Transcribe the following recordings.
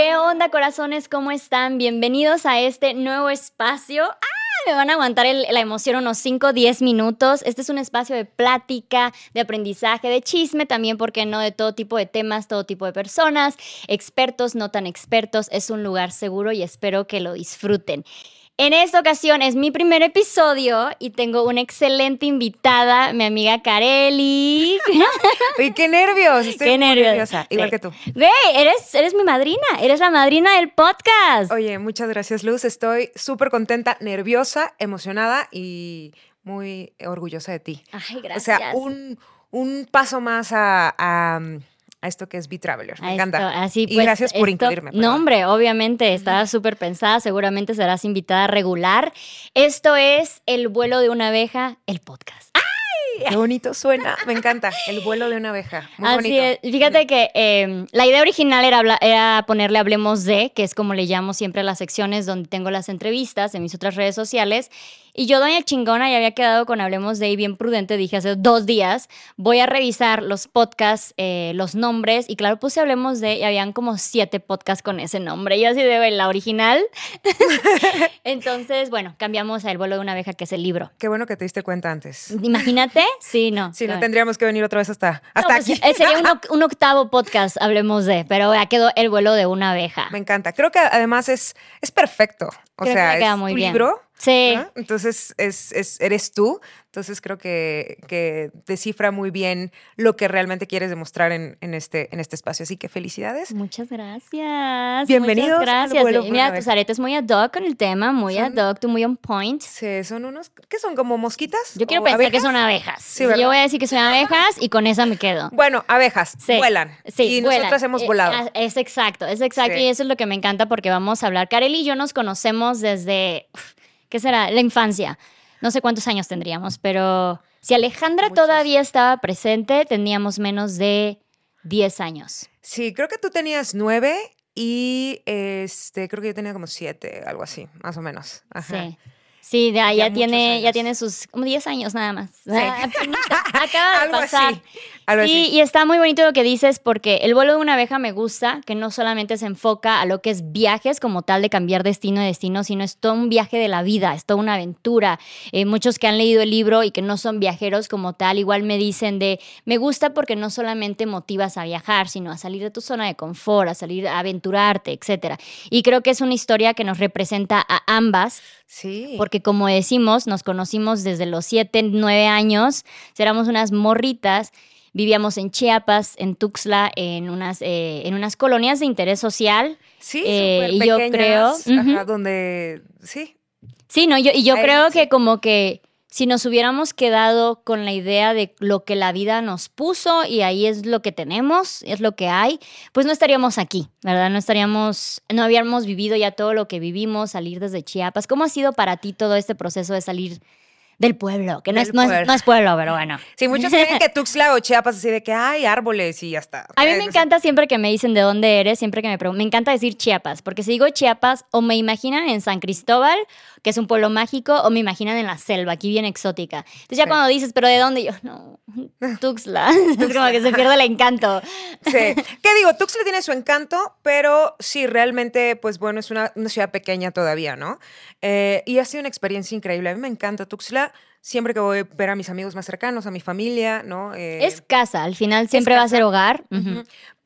¿Qué onda, corazones? ¿Cómo están? Bienvenidos a este nuevo espacio. ¡Ah! Me van a aguantar la emoción unos 5 o 10 minutos. Este es un espacio de plática, de aprendizaje, de chisme también, porque no? De todo tipo de temas, todo tipo de personas, expertos, no tan expertos. Es un lugar seguro y espero que lo disfruten. En esta ocasión es mi primer episodio y tengo una excelente invitada, mi amiga Kareli. Uy, qué nervios. Estoy Qué muy nervios. nerviosa. Igual Sí. que tú. Güey, eres, eres mi madrina, eres la madrina del podcast. Oye, muchas gracias, Luz. Estoy súper contenta, nerviosa, emocionada y muy orgullosa de ti. Ay, gracias. O sea, un, un paso más a, a, a esto que es B-Traveler. Me A encanta. esto, así, y pues, gracias por esto- incluirme. No, hombre, obviamente está súper pensada, seguramente serás invitada regular. Esto es El vuelo de una abeja, el podcast. Qué bonito suena. Me encanta. El vuelo de una abeja. Muy Así bonito. es. Fíjate que eh, la idea original era, habla- era ponerle Hablemos de, que es como le llamo siempre a las secciones donde tengo las entrevistas en mis otras redes sociales. Y yo, doña chingona, ya había quedado con Hablemos de y bien prudente, dije hace dos días, voy a revisar los podcasts, eh, los nombres, y claro, puse Hablemos de y habían como siete podcasts con ese nombre. Yo así de "Güey, la original. Entonces, bueno, cambiamos a El vuelo de una abeja, que es el libro. Qué bueno que te diste cuenta antes. Imagínate, sí, no. Si no, tendríamos que venir otra vez hasta, No, hasta pues, aquí. eh, sería un, oc- un octavo podcast, hablemos de, pero ya quedó el vuelo de una abeja. Me encanta. Creo que además es, es perfecto. O Creo sea, es muy tu bien. libro. Sí. ¿no? Entonces, es, es- eres tú. Entonces, creo que, que descifra muy bien lo que realmente quieres demostrar en, en este, en este espacio. Así que felicidades. Muchas gracias. Bienvenidos Muchas gracias. vuelo de Mira, tus aretes muy ad hoc con el tema, muy Son- ad hoc, tú muy on point. Sí, son unos, ¿qué son? ¿Como mosquitas? Yo quiero ¿O pensar que son abejas. Sí. Yo voy a decir que son abejas y con esa me quedo. Bueno, abejas, Sí. vuelan. Sí, y vuelan. nosotras hemos Eh, volado. ah, Es exacto, es exacto. Sí. Y eso es lo que me encanta porque vamos a hablar. Karel y yo nos conocemos desde, uf, ¿qué será? La infancia. No sé cuántos años tendríamos, pero si Alejandra Muchos. todavía estaba presente, teníamos menos de 10 años. Sí, creo que tú tenías nueve y este, creo que yo tenía como siete, algo así, más o menos. Ajá. Sí. Sí, ya, Ya tiene, ya tiene sus como 10 años nada más. Ah, Acaba de pasar. así. Algo Sí, así. y está muy bonito lo que dices porque el vuelo de una abeja me gusta, que no solamente se enfoca a lo que es viajes como tal de cambiar destino de destino, sino es todo un viaje de la vida, es toda una aventura. Eh, muchos que han leído el libro y que no son viajeros como tal, igual me dicen de, me gusta porque no solamente motivas a viajar, sino a salir de tu zona de confort, a salir a aventurarte, etc. Y creo que es una historia que nos representa a ambas, Sí. porque como decimos, nos conocimos desde los 7, 9 años, éramos unas morritas, vivíamos en Chiapas, en Tuxtla, en unas, eh, en unas colonias de interés social. Sí, Eh, y yo creo- ajá, Ujú. donde, sí, Sí, ¿no? Yo, y yo Ahí, creo sí. que como que si nos hubiéramos quedado con la idea de lo que la vida nos puso y ahí es lo que tenemos, es lo que hay, pues no estaríamos aquí, ¿verdad? No estaríamos, no habíamos vivido ya todo lo que vivimos, salir desde Chiapas. ¿Cómo ha sido para ti todo este proceso de salir del pueblo? Que no, es, no, es, pueblo. no es pueblo, pero bueno. Sí, muchos creen que Tuxtla o Chiapas así de que hay árboles y ya está. A mí me encanta siempre que me dicen de dónde eres, siempre que me preguntan. Me encanta decir Chiapas, porque si digo Chiapas, o me imaginan en San Cristóbal, que es un pueblo mágico, o me imaginan en la selva, aquí bien exótica. Entonces ya Sí. cuando dices, ¿pero de dónde? Yo, no, Tuxtla. es como que se pierde el encanto. Sí. ¿Qué digo? Tuxtla tiene su encanto, pero sí, realmente, pues bueno, es una, una ciudad pequeña todavía, ¿no? Eh, y ha sido una experiencia increíble. A mí me encanta Tuxtla. Siempre que voy a ver a mis amigos más cercanos, a mi familia, ¿no? Eh, Es casa, al final siempre va a ser hogar.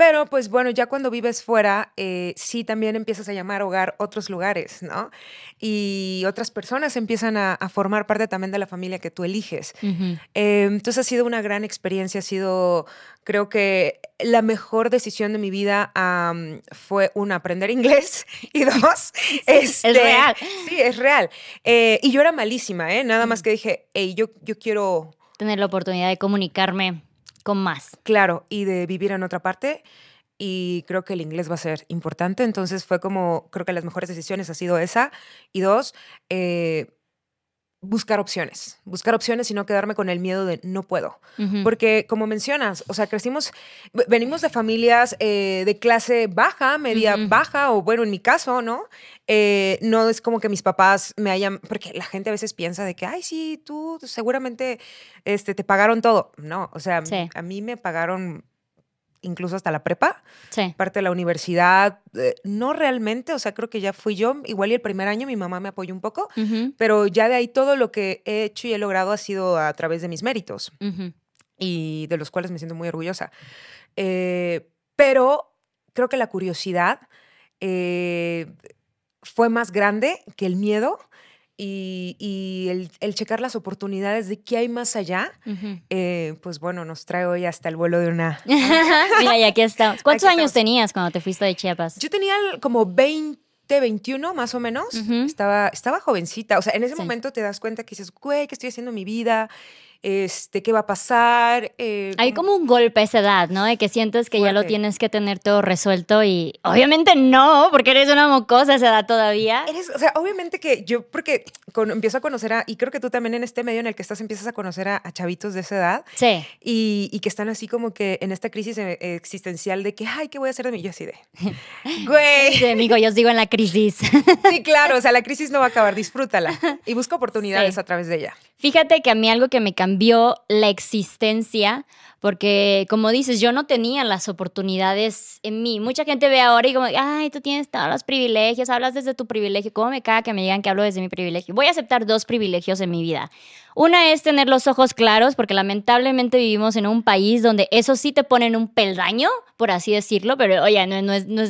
Pero pues bueno, ya cuando vives fuera, eh, sí también empiezas a llamar hogar otros lugares, ¿no? Y otras personas empiezan a, a formar parte también de la familia que tú eliges. Ujú. Eh, entonces ha sido una gran experiencia, ha sido, creo que la mejor decisión de mi vida am, fue, una, aprender inglés y dos, este, real. Sí, es real. Eh, y yo era malísima, ¿eh? Nada más que dije, hey, yo, yo quiero Tener la oportunidad de comunicarme con más. Claro, y de vivir en otra parte. Y creo que el inglés va a ser importante. Entonces fue como, creo que las mejores decisiones ha sido esa. Y dos, eh, buscar opciones. Buscar opciones y no quedarme con el miedo de no puedo. Porque como mencionas, o sea, crecimos, venimos de familias eh, de clase baja, media baja, o bueno, en mi caso, ¿no? Eh, no es como que mis papás me hayan, porque la gente a veces piensa de que, ay, sí, tú seguramente este, te pagaron todo. No, o sea, Sí. a mí me pagaron incluso hasta la prepa, Sí. parte de la universidad, eh, no realmente, o sea, creo que ya fui yo, igual y el primer año mi mamá me apoyó un poco, pero ya de ahí todo lo que he hecho y he logrado ha sido a través de mis méritos y de los cuales me siento muy orgullosa. Eh, pero creo que la curiosidad eh, fue más grande que el miedo y, y el, el checar las oportunidades de qué hay más allá, eh, pues bueno, nos trae hoy hasta el vuelo de una... Mira, y aquí estamos. ¿Cuántos Aquí años estamos. tenías cuando te fuiste de Chiapas? Yo tenía como 20, 21 más o menos. Estaba, estaba jovencita. O sea, en ese Sí. momento te das cuenta que dices, güey, ¿qué estoy haciendo en mi vida? Este, ¿Qué va a pasar? Eh, Hay como un golpe a esa edad, ¿no? De que sientes que ya lo Fuerte. tienes que tener todo resuelto y obviamente no, porque eres una mocosa a esa edad todavía. Eres, o sea, obviamente que yo, porque con- empiezo a conocer a, y creo que tú también en este medio en el que estás empiezas a conocer a, a chavitos de esa edad Sí. y, y que están así como que en esta crisis eh, existencial de que, ay, ¿qué voy a hacer de mí? Yo así de, güey, Sí, amigo, yo os digo en la crisis. sí, claro, o sea, la crisis no va a acabar, disfrútala y busca oportunidades Sí. a través de ella. Fíjate que a mí algo que me cambió la existencia, porque como dices, yo no tenía las oportunidades en mí. Mucha gente ve ahora y como, ay, tú tienes todos los privilegios, hablas desde tu privilegio. ¿Cómo me caga que me digan que hablo desde mi privilegio? Voy a aceptar dos privilegios en mi vida. Una es tener los ojos claros, porque lamentablemente vivimos en un país donde eso sí te ponen un peldaño, por así decirlo, pero oye, no, no, es, no,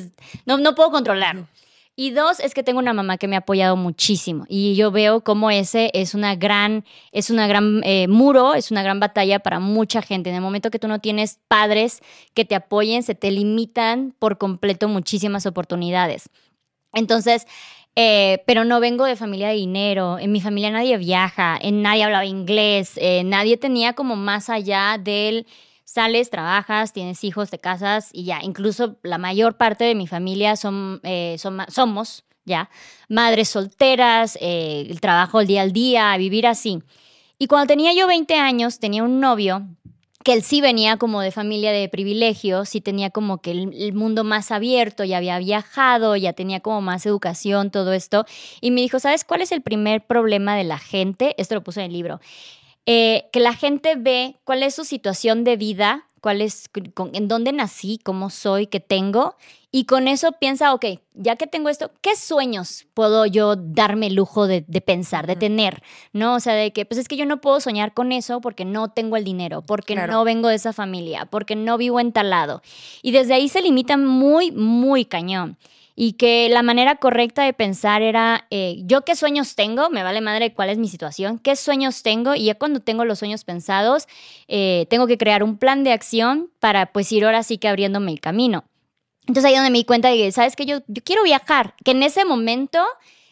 no, no puedo controlarlo. Y dos, es que tengo una mamá que me ha apoyado muchísimo y yo veo como ese es una gran, es una gran eh, muro, es una gran batalla para mucha gente. En el momento que tú no tienes padres que te apoyen, se te limitan por completo muchísimas oportunidades. Entonces, eh, pero no vengo de familia de dinero, en mi familia nadie viaja, en nadie hablaba inglés, eh, nadie tenía como más allá del sales, trabajas, tienes hijos, te casas y ya. Incluso la mayor parte de mi familia son, eh, son somos ya madres solteras, eh, el trabajo el día al día, vivir así. Y cuando tenía yo 20 años, tenía un novio que él sí venía como de familia de privilegios, sí tenía como que el, el mundo más abierto, ya había viajado, ya tenía como más educación, todo esto. Y me dijo, ¿sabes cuál es el primer problema de la gente? Esto lo puse en el libro. Eh, que la gente ve cuál es su situación de vida, cuál es, con- en dónde nací, cómo soy, qué tengo, y con eso piensa, ok, ya que tengo esto, ¿qué sueños puedo yo darme el lujo de, de pensar, de tener? ¿No? O sea, de que, pues es que yo no puedo soñar con eso porque no tengo el dinero, porque Claro. no vengo de esa familia, porque no vivo en tal lado. Y desde ahí se limita muy, muy cañón. Y que la manera correcta de pensar era, eh, yo qué sueños tengo, me vale madre cuál es mi situación, qué sueños tengo, y ya cuando tengo los sueños pensados, eh, tengo que crear un plan de acción para pues ir ahora sí que abriéndome el camino. Entonces ahí donde me di cuenta de que, ¿sabes que Yo, yo quiero viajar, que en ese momento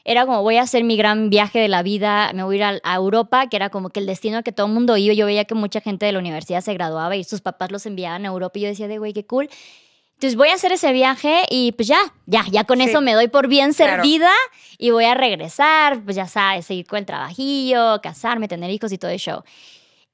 era como voy a hacer mi gran viaje de la vida, me voy a ir a, Europa, que era como que el destino que todo el mundo iba. Yo veía que mucha gente de la universidad se graduaba y sus papás los enviaban a Europa y yo decía, de güey, qué cool. Entonces voy a hacer ese viaje y pues ya, ya, ya con Sí. eso me doy por bien Claro. servida y voy a regresar, pues ya sabes, seguir con el trabajillo, casarme, tener hijos y todo el show.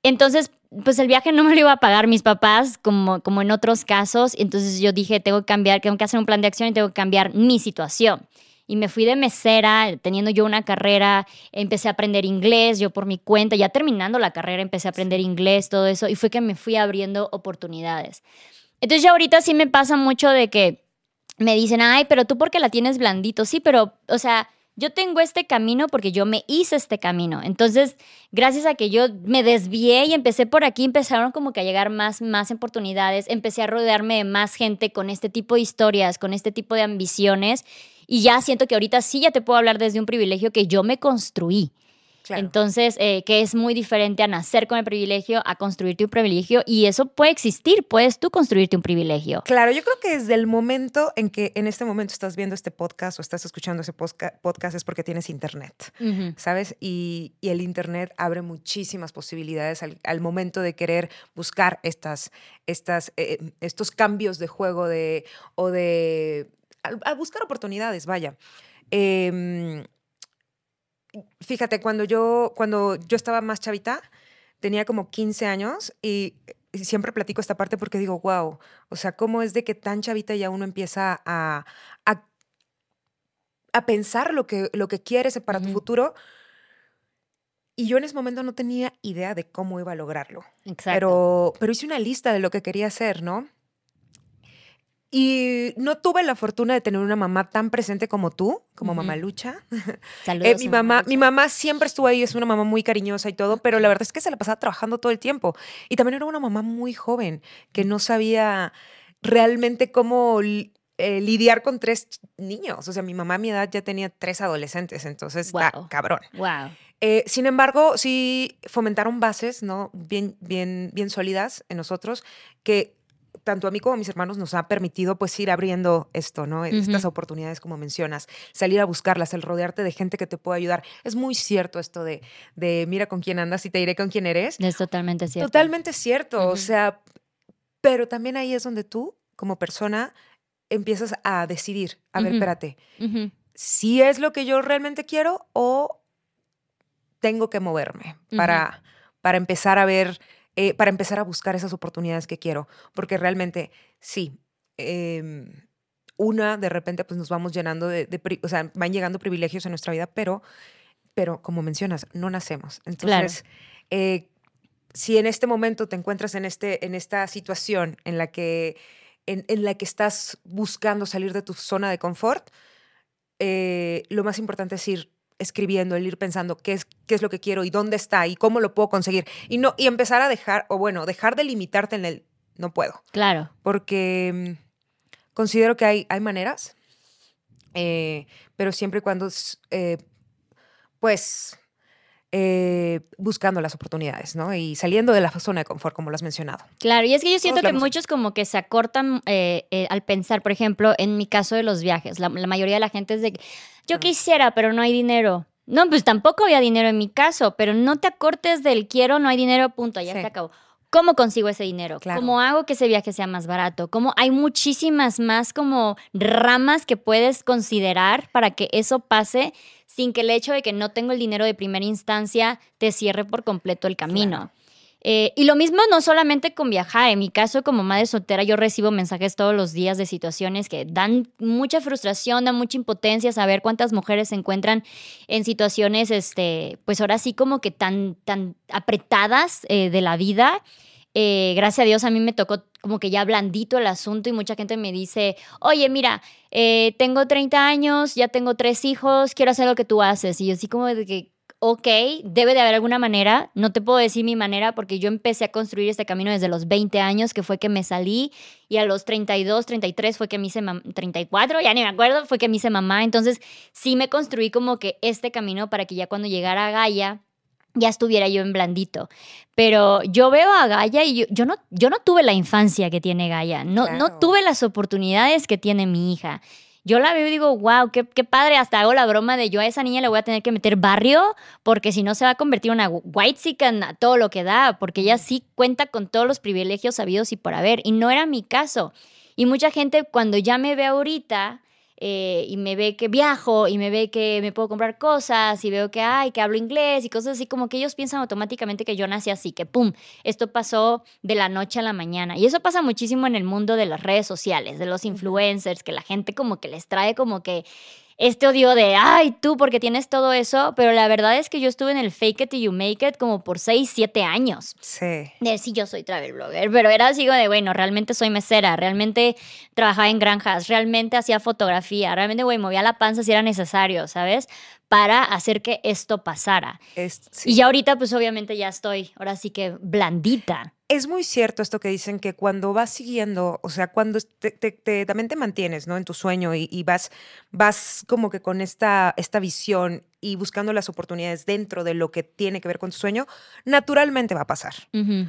Entonces, pues el viaje no me lo iba a pagar mis papás como, como en otros casos. Entonces yo dije, tengo que cambiar, tengo que hacer un plan de acción y tengo que cambiar mi situación. Y me fui de mesera, teniendo yo una carrera, empecé a aprender inglés, yo por mi cuenta, ya terminando la carrera empecé a aprender inglés, todo eso, y fue que me fui abriendo oportunidades. Entonces ya ahorita sí me pasa mucho de que me dicen, ay, pero tú porque la tienes blandito, sí, pero, o sea, yo tengo este camino porque yo me hice este camino. Entonces, gracias a que yo me desvié y empecé por aquí, empezaron como que a llegar más, más oportunidades, empecé a rodearme de más gente con este tipo de historias, con este tipo de ambiciones, y ya siento que ahorita sí ya te puedo hablar desde un privilegio que yo me construí. Claro. Entonces, eh, que es muy diferente a nacer con el privilegio, a construirte un privilegio, y eso puede existir, puedes tú construirte un privilegio. Claro, yo creo que desde el momento en que en este momento estás viendo este podcast o estás escuchando ese podcast es porque tienes internet. ¿sabes? Y, y el internet abre muchísimas posibilidades al, al momento de querer buscar estas, estas, eh, estos cambios de juego de, o de... al- a buscar oportunidades, vaya. Em, fíjate, cuando yo, cuando yo estaba más chavita, tenía como 15 años y siempre platico esta parte porque digo, wow, o sea, ¿cómo es de que tan chavita ya uno empieza a, a, a pensar lo que, lo que quieres para tu futuro? Y yo en ese momento no tenía idea de cómo iba a lograrlo. Exacto. Pero, pero hice una lista de lo que quería hacer, ¿no? Y no tuve la fortuna de tener una mamá tan presente como tú, como Ujú. mamá Lucha. Saludos. Eh, mi mamá, mi mamá siempre estuvo ahí, es una mamá muy cariñosa y todo, pero la verdad es que se la pasaba trabajando todo el tiempo. Y también era una mamá muy joven, que no sabía realmente cómo eh, lidiar con tres niños. O sea, mi mamá a mi edad ya tenía tres adolescentes, entonces está Guau. cabrón. Wow. Eh, sin embargo, sí fomentaron bases, ¿no? Bien, bien, bien sólidas en nosotros, que tanto a mí como a mis hermanos nos ha permitido pues ir abriendo esto, ¿no? Estas Ujú. oportunidades como mencionas, salir a buscarlas, el rodearte de gente que te pueda ayudar. Es muy cierto esto de, de mira con quién andas y te diré con quién eres. Es totalmente cierto. Totalmente cierto, o sea, pero también ahí es donde tú, como persona, empiezas a decidir, a ver, espérate, si es lo que yo realmente quiero o tengo que moverme para, para empezar a ver, eh, para empezar a buscar esas oportunidades que quiero. Porque realmente, sí, em, una, de repente, pues nos vamos llenando de, o sea, van llegando privilegios en nuestra vida, pero, pero como mencionas, no nacemos. Entonces, eh, si en este momento te encuentras en, este, en esta situación en la que en, en la que estás buscando salir de tu zona de confort, eh, lo más importante es ir escribiendo, el ir pensando qué es, qué es lo que quiero y dónde está y cómo lo puedo conseguir. Y, no, y empezar a dejar, o bueno, dejar de limitarte en el no puedo. Claro. Porque mm, considero que hay, hay maneras, eh, pero siempre y cuando, eh, pues, eh, buscando las oportunidades, ¿no? Y saliendo de la zona de confort, como lo has mencionado. Claro, y es que yo siento que muchos como que se acortan eh, eh, al pensar, por ejemplo, en mi caso de los viajes, la, la mayoría de la gente es de, yo quisiera, pero no hay dinero. No, pues tampoco había dinero en mi caso, pero no te acortes del quiero, no hay dinero, punto, ya Sí. se acabó. ¿Cómo consigo ese dinero? Claro. ¿Cómo hago que ese viaje sea más barato? ¿Cómo hay muchísimas más como ramas que puedes considerar para que eso pase sin que el hecho de que no tengo el dinero de primera instancia te cierre por completo el camino? Claro. Eh, y lo mismo no solamente con viajar. En mi caso, como madre soltera, yo recibo mensajes todos los días de situaciones que dan mucha frustración, dan mucha impotencia saber cuántas mujeres se encuentran en situaciones, este, pues ahora sí como que tan, tan apretadas eh, de la vida. Eh, gracias a Dios a mí me tocó como que ya blandito el asunto y mucha gente me dice, oye, mira, eh, tengo 30 años, ya tengo tres hijos, quiero hacer lo que tú haces. Y yo así como que, ok, debe de haber alguna manera, no te puedo decir mi manera porque yo empecé a construir este camino desde los 20 años, que fue que me salí, y a los 32, 33 fue que me hice mamá, 34, ya ni me acuerdo, fue que me hice mamá, entonces sí me construí como que este camino para que ya cuando llegara a Gaia, ya estuviera yo en blandito. Pero yo veo a Gaia y yo, yo no, yo no tuve la infancia que tiene Gaia, no, no tuve las oportunidades que tiene mi hija. Yo la veo y digo, wow, qué, qué padre. Hasta hago la broma de yo a esa niña le voy a tener que meter barrio, porque si no se va a convertir en una white a todo lo que da, porque ella sí cuenta con todos los privilegios sabidos y por haber. Y no era mi caso. Y mucha gente cuando ya me ve ahorita eh, y me ve que viajo y me ve que me puedo comprar cosas y veo que, ay, que hablo inglés y cosas así, como que ellos piensan automáticamente que yo nací así, que pum, esto pasó de la noche a la mañana. Y eso pasa muchísimo en el mundo de las redes sociales, de los influencers, que la gente como que les trae como que este odio de, ay, tú porque tienes todo eso, pero la verdad es que yo estuve en el fake it till you make it como por 6, 7 años Sí. de sí, yo soy travel blogger, pero era así como de, bueno, realmente soy mesera, realmente trabajaba en granjas, realmente hacía fotografía, realmente, güey, movía la panza si era necesario, ¿sabes? Para hacer que esto pasara. Es, sí. Y ya ahorita, pues obviamente ya estoy, ahora sí que blandita. Es muy cierto esto que dicen que cuando vas siguiendo, o sea, cuando te, te- te- también te mantienes, ¿no? En tu sueño y, y vas, vas como que con esta, esta visión y buscando las oportunidades dentro de lo que tiene que ver con tu sueño, naturalmente va a pasar.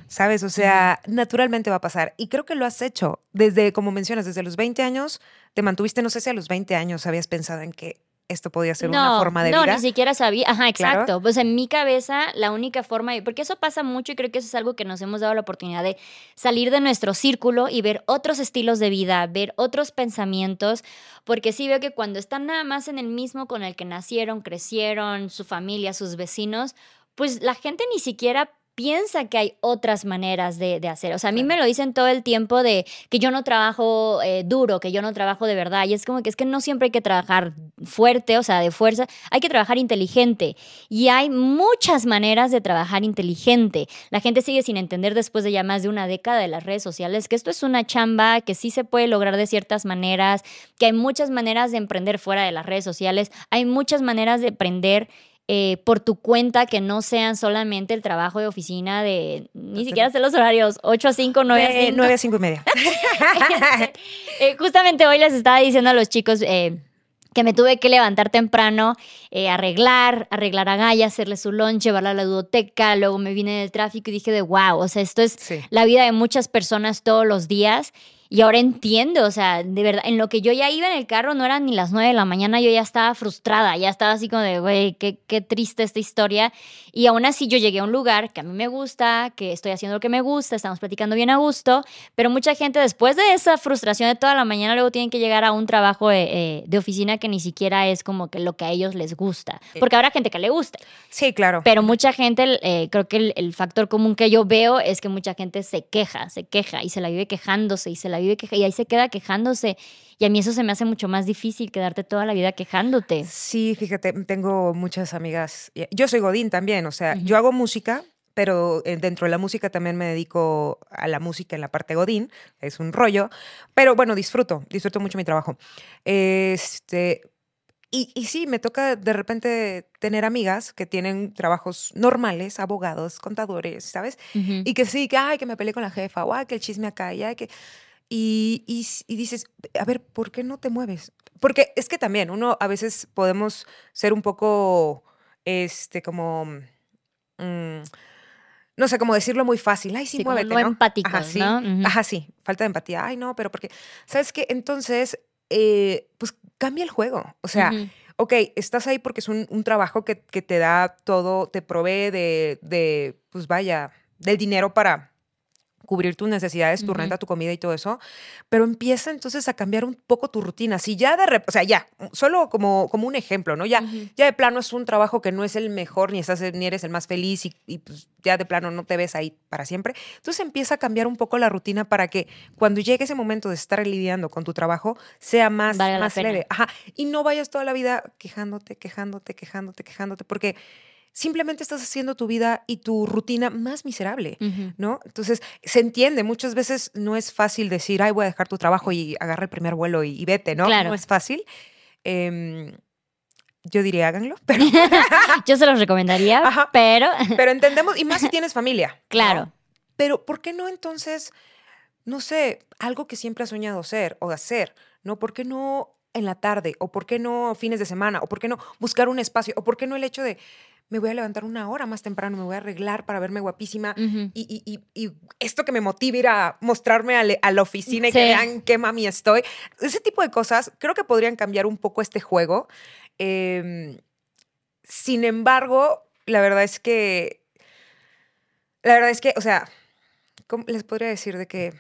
¿Sabes? O sea, naturalmente va a pasar. Y creo que lo has hecho desde, como mencionas, desde los 20 años, te mantuviste, no sé si a los 20 años habías pensado en que esto podía ser una No, forma de no, vida. ni siquiera sabía. Ajá, Claro. exacto. Pues en mi cabeza, la única forma, porque eso pasa mucho y creo que eso es algo que nos hemos dado la oportunidad de salir de nuestro círculo y ver otros estilos de vida, ver otros pensamientos, porque sí veo que cuando están nada más en el mismo con el que nacieron, crecieron, su familia, sus vecinos, pues la gente ni siquiera piensa que hay otras maneras de, hacer. O sea, a mí me lo dicen todo el tiempo de que yo no trabajo eh, duro, que yo no trabajo de verdad. Y es como que es que no siempre hay que trabajar fuerte, o sea, de fuerza. Hay que trabajar inteligente. Y hay muchas maneras de trabajar inteligente. La gente sigue sin entender después de ya más de una década de las redes sociales que esto es una chamba, que sí se puede lograr de ciertas maneras, que hay muchas maneras de emprender fuera de las redes sociales. Hay muchas maneras de emprender eh, por tu cuenta que no sean solamente el trabajo de oficina de, ni siquiera sé los horarios, 8 a 5, 9 a 5. 9 a 5 y media. Eh, justamente hoy les estaba diciendo a los chicos... Eh, que me tuve que levantar temprano, arreglar, arreglar a Gaia, hacerle su lunch, llevarla a la dudoteca, luego me vine del tráfico y dije de wow, o sea, esto es la vida de muchas personas todos los días y ahora entiendo, o sea, de verdad, en lo que yo ya iba en el carro no eran ni las nueve de la mañana, yo ya estaba frustrada, ya estaba así como de, güey, qué, qué triste esta historia. Y aún así yo llegué a un lugar que a mí me gusta, que estoy haciendo lo que me gusta, estamos platicando bien a gusto, pero mucha gente después de esa frustración de toda la mañana luego tienen que llegar a un trabajo de, eh, de oficina que ni siquiera es como que lo que a ellos les gusta, porque habrá gente que le gusta. Sí, claro. Pero mucha gente, eh, creo que el, el factor común que yo veo es que mucha gente se queja, se queja y se la vive quejándose y se la vive y ahí se queda quejándose. Y a mí eso se me hace mucho más difícil quedarte toda la vida quejándote. Sí, fíjate, tengo muchas amigas. Yo soy Godín también, o sea, yo hago música, pero eh, dentro de la música también me dedico a la música en la parte Godín, es un rollo, pero bueno, disfruto, disfruto mucho mi trabajo. Este, y, y, sí, me toca de repente tener amigas que tienen trabajos normales, abogados, contadores, ¿sabes? Y que sí, que, ay, que me peleé con la jefa, o ay, que el chisme acá, y ay, que... Y, y, dices, a ver, ¿por qué no te mueves? Porque es que también uno a veces podemos ser un poco, este, como, mm, no sé, cómo decirlo muy fácil. Ay, sí, muévete, no, empático, Ajá, sí. ¿no? Ajá, sí. Falta de empatía. Ay, no, pero porque, ¿sabes qué? Entonces, eh, pues cambia el juego. O sea, ok, estás ahí porque es un, un trabajo que, que, te da todo, te provee de, de, pues vaya, del dinero para cubrir tus necesidades, tu renta, tu comida y todo eso, pero empieza entonces a cambiar un poco tu rutina. Si ya de repente, o sea, ya, solo como, como un ejemplo, ¿no? Ya, ya de plano es un trabajo que no es el mejor, ni, estás, ni eres el más feliz y, pues ya de plano no te ves ahí para siempre. Entonces empieza a cambiar un poco la rutina para que cuando llegue ese momento de estar lidiando con tu trabajo sea más, más leve. Ajá. Y no vayas toda la vida quejándote, quejándote, quejándote, quejándote, porque simplemente estás haciendo tu vida y tu rutina más miserable, ¿no? Entonces, se entiende, muchas veces no es fácil decir, ay, voy a dejar tu trabajo y agarra el primer vuelo y, vete, ¿no? Claro. No es fácil. Em, yo diría, háganlo, pero... yo se los recomendaría, pero... pero entendemos, y más si tienes familia. Claro. Pero, ¿por qué no entonces, no sé, algo que siempre has soñado ser o hacer, ¿no? ¿Por qué no en la tarde? ¿O por qué no fines de semana? ¿O por qué no buscar un espacio? ¿O por qué no el hecho de me voy a levantar una hora más temprano, me voy a arreglar para verme guapísima y, esto que me motive ir a mostrarme a, la oficina y que vean qué mami estoy. Ese tipo de cosas creo que podrían cambiar un poco este juego. Em, sin embargo, la verdad es que, la verdad es que, o sea, ¿cómo les podría decir de que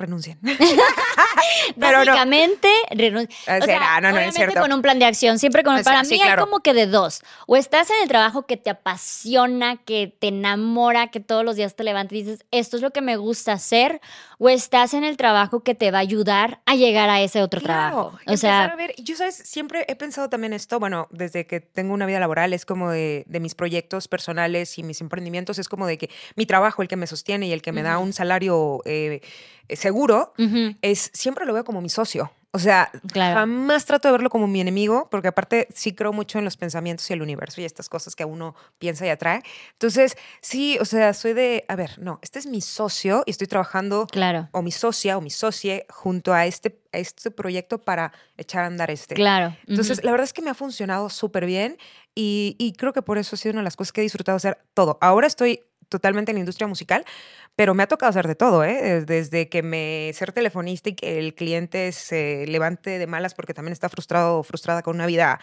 renuncien. Básicamente, renuncien. O sea, no, no, es cierto. con un plan de acción, siempre con... para mí hay como que de dos. O estás en el trabajo que te apasiona, que te enamora, que todos los días te levantas y dices, esto es lo que me gusta hacer, o estás en el trabajo que te va a ayudar a llegar a ese otro trabajo. O sea, a ver, yo sabes, siempre he pensado también esto, bueno, desde que tengo una vida laboral, es como de, mis proyectos personales y mis emprendimientos, es como de que mi trabajo, el que me sostiene y el que me da un salario eh, seguro, es siempre lo veo como mi socio. O sea, jamás trato de verlo como mi enemigo, porque aparte sí creo mucho en los pensamientos y el universo y estas cosas que uno piensa y atrae. Entonces, sí, o sea, soy de, a ver, no, este es mi socio y estoy trabajando, claro. o mi socia o mi socie junto a este, a este proyecto para echar a andar este. Claro. Entonces, la verdad es que me ha funcionado súper bien y, y creo que por eso ha sido una de las cosas que he disfrutado hacer todo. Ahora estoy totalmente en la industria musical, pero me ha tocado hacer de todo, ¿eh? Desde que me ser telefonista y que el cliente se levante de malas porque también está frustrado o frustrada con una vida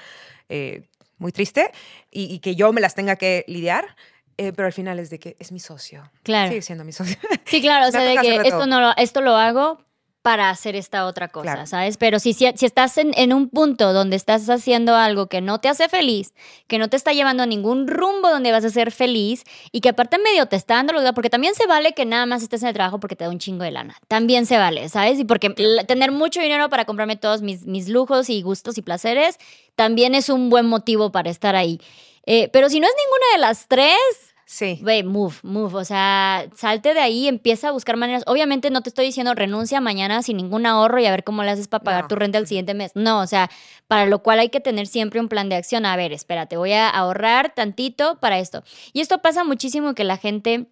eh, muy triste y, que yo me las tenga que lidiar. Eh, pero al final es de que es mi socio. Claro. Sigue siendo mi socio. Sí, claro, o sea, de que esto, no lo, esto lo hago para hacer esta otra cosa, Claro. ¿sabes? Pero si, si, si estás en, en un punto donde estás haciendo algo que no te hace feliz, que no te está llevando a ningún rumbo donde vas a ser feliz y que aparte medio te está dando lugar, porque también se vale que nada más estés en el trabajo porque te da un chingo de lana. También se vale, ¿sabes? Y porque tener mucho dinero para comprarme todos mis, mis lujos y gustos y placeres también es un buen motivo para estar ahí. Eh, pero si no es ninguna de las tres, Sí. Ve, move, move. O sea, salte de ahí, empieza a buscar maneras. Obviamente no te estoy diciendo renuncia mañana sin ningún ahorro y a ver cómo le haces para pagar No. tu renta el siguiente mes. No, o sea, para lo cual hay que tener siempre un plan de acción. A ver, espérate, voy a ahorrar tantito para esto. Y esto pasa muchísimo que la gente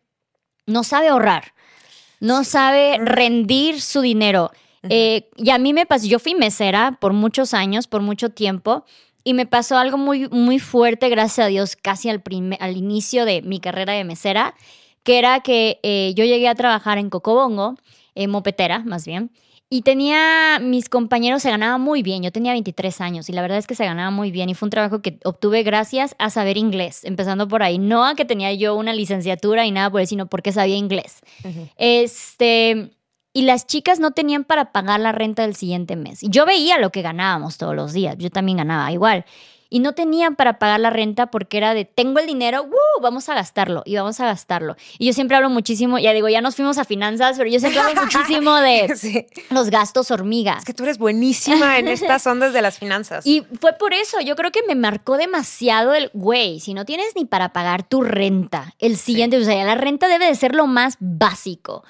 no sabe ahorrar, no sabe rendir su dinero. Eh, y a mí me pasó, yo fui mesera por muchos años, por mucho tiempo, y me pasó algo muy, muy fuerte, gracias a Dios, casi al, prime- al inicio de mi carrera de mesera, que era que eh, yo llegué a trabajar en Cocobongo, en Mopetera, más bien, y tenía, mis compañeros se ganaban muy bien, yo tenía 23 años y la verdad es que se ganaba muy bien y fue un trabajo que obtuve gracias a saber inglés, empezando por ahí, no a que tenía yo una licenciatura y nada por eso, sino porque sabía inglés. Este, y las chicas no tenían para pagar la renta del siguiente mes. Y yo veía lo que ganábamos todos los días, yo también ganaba igual. Y no tenían para pagar la renta porque era de, tengo el dinero, ¡woo! vamos a gastarlo y vamos a gastarlo. Y yo siempre hablo muchísimo, ya digo, ya nos fuimos a finanzas, pero yo siempre hablo muchísimo de Sí. los gastos hormigas. Es que tú eres buenísima en estas ondas de las finanzas. Y fue por eso, yo creo que me marcó demasiado el, güey, si no tienes ni para pagar tu renta, el siguiente, o sea, la renta debe de ser lo más básico.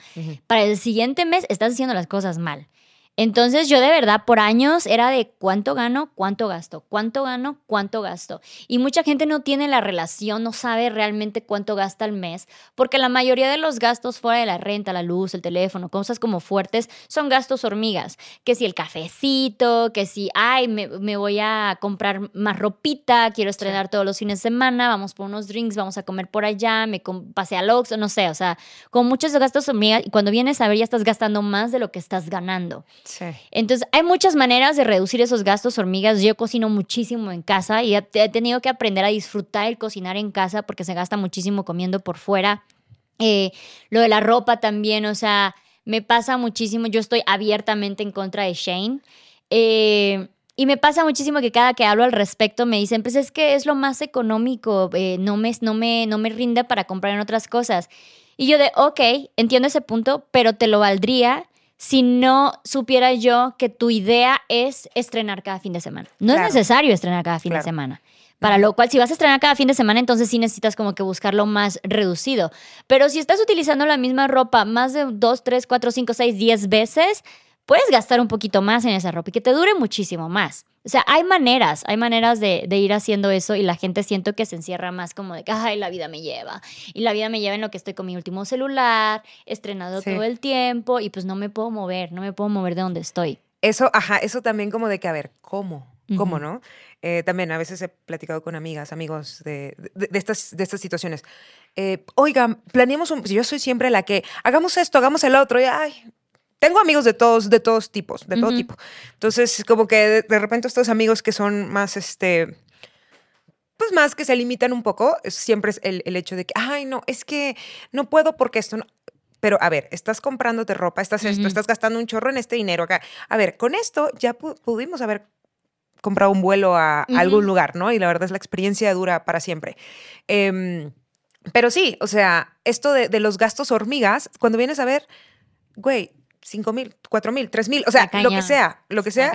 Para el siguiente mes estás haciendo las cosas mal. Entonces yo de verdad por años era de cuánto gano, cuánto gasto, cuánto gano, cuánto gasto. Y mucha gente no tiene la relación, no sabe realmente cuánto gasta al mes, porque la mayoría de los gastos fuera de la renta, la luz, el teléfono, cosas como fuertes, son gastos hormigas. Que si el cafecito, que si, ay, me, me voy a comprar más ropita, quiero estrenar todos los fines de semana, vamos por unos drinks, vamos a comer por allá, me pasé al Oxxo, no sé, o sea, con muchos gastos hormigas y cuando vienes a ver ya estás gastando más de lo que estás ganando. Entonces, hay muchas maneras de reducir esos gastos hormigas. Yo cocino muchísimo en casa y he, he tenido que aprender a disfrutar el cocinar en casa porque se gasta muchísimo comiendo por fuera. Eh, lo de la ropa también, o sea, me pasa muchísimo. Yo estoy abiertamente en contra de Shane. Eh, y me pasa muchísimo que cada que hablo al respecto me dicen, pues es que es lo más económico, eh, no, me, no, me, no me rinde para comprar en otras cosas. Y yo de, ok, entiendo ese punto, pero te lo valdría si no supiera yo que tu idea es estrenar cada fin de semana. No Claro. es necesario estrenar cada fin Claro. de semana. Para lo cual, si vas a estrenar cada fin de semana, entonces sí necesitas como que buscarlo más reducido. Pero si estás utilizando la misma ropa más de dos, tres, cuatro, cinco, seis, diez veces, puedes gastar un poquito más en esa ropa y que te dure muchísimo más. O sea, hay maneras, hay maneras de, de ir haciendo eso y la gente siento que se encierra más como de que, ay, la vida me lleva. Y la vida me lleva en lo que estoy con mi último celular, estrenado Sí. todo el tiempo y pues no me puedo mover, no me puedo mover de donde estoy. Eso, ajá, eso también como de que, a ver, ¿cómo? ¿Cómo, no? Eh, también a veces he platicado con amigas, amigos de, de- de estas, de estas situaciones. Eh, Oigan, planeemos un... Yo soy siempre la que, hagamos esto, hagamos el otro. Y, ay, tengo amigos de todos, de todos tipos, de todo tipo. Entonces, como que de, de repente estos amigos que son más, este... Pues más que se limitan un poco, siempre es el, el hecho de que, ay, no, es que no puedo porque esto no... Pero a ver, estás comprándote ropa, estás esto, estás gastando un chorro en este dinero acá. A ver, con esto ya pu- pudimos haber comprado un vuelo a, algún lugar, ¿no? Y la verdad es la experiencia dura para siempre. Em, pero sí, o sea, esto de, de los gastos hormigas, cuando vienes a ver, güey, cinco mil, cuatro mil, tres mil, o sea, lo que sea, lo que sea,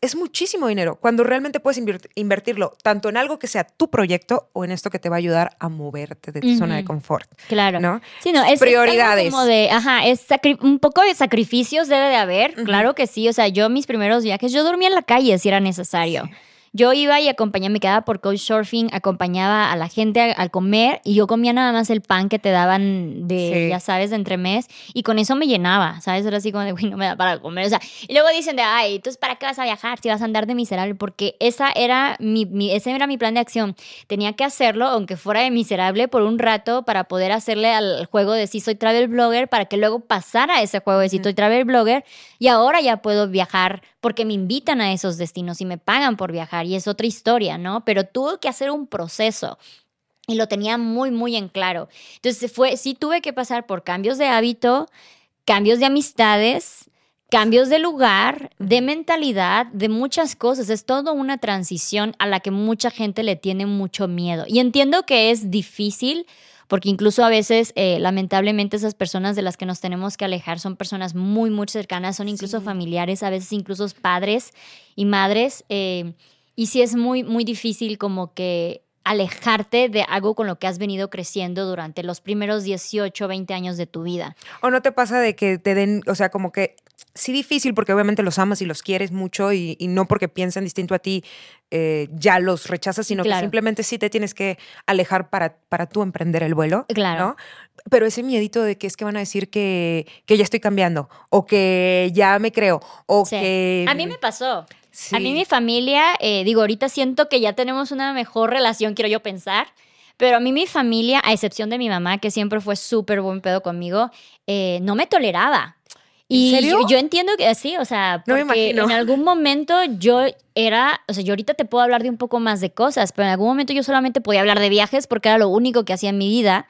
es muchísimo dinero. Cuando realmente puedes invertirlo tanto en algo que sea tu proyecto o en esto que te va a ayudar a moverte de tu zona de confort, Claro. ¿no? Sí, no, es, Prioridades. como de, ajá, es un poco de sacrificios debe de haber, claro que sí. O sea, yo mis primeros viajes, yo dormía en la calle si era necesario. Yo iba y acompañaba, me quedaba por couchsurfing, acompañaba a la gente a- al comer y yo comía nada más el pan que te daban de, Sí. ya sabes, de entremés y con eso me llenaba, ¿sabes? Era así como de, güey, no me da para comer. O sea, y luego dicen de, ay, entonces, ¿para qué vas a viajar si vas a andar de miserable? Porque esa era mi, mi- ese era mi plan de acción. Tenía que hacerlo, aunque fuera de miserable, por un rato para poder hacerle al juego de si soy travel blogger, para que luego pasara a ese juego de si soy travel blogger y ahora ya puedo viajar porque me invitan a esos destinos y me pagan por viajar y es otra historia, ¿no? Pero tuve que hacer un proceso. Y lo tenía muy, muy en claro. Entonces, fue, sí tuve que pasar por cambios de hábito, cambios de amistades, cambios de lugar, de mentalidad, de muchas cosas. Es toda una transición a la que mucha gente le tiene mucho miedo. Y entiendo que es difícil porque incluso a veces, eh, lamentablemente, esas personas de las que nos tenemos que alejar son personas muy, muy cercanas, son incluso familiares, a veces incluso padres y madres. Eh, y sí es muy, muy difícil como que alejarte de algo con lo que has venido creciendo durante los primeros 18, 20 años de tu vida. ¿O no te pasa de que te den, o sea, como que sí difícil porque obviamente los amas y los quieres mucho y, no porque piensen distinto a ti eh, ya los rechazas, sino que simplemente sí te tienes que alejar para, para tú emprender el vuelo. Claro. Pero ese miedito de que es que van a decir que, que ya estoy cambiando o que ya me creo o que... A mí me pasó. A mí mi familia, eh, digo, ahorita siento que ya tenemos una mejor relación, quiero yo pensar. Pero a mí mi familia, a excepción de mi mamá, que siempre fue súper buen pedo conmigo, eh, no me toleraba. Y Yo, entiendo que sí, o sea, porque en algún momento yo era, o sea, yo ahorita te puedo hablar de un poco más de cosas, pero en algún momento yo solamente podía hablar de viajes porque era lo único que hacía en mi vida.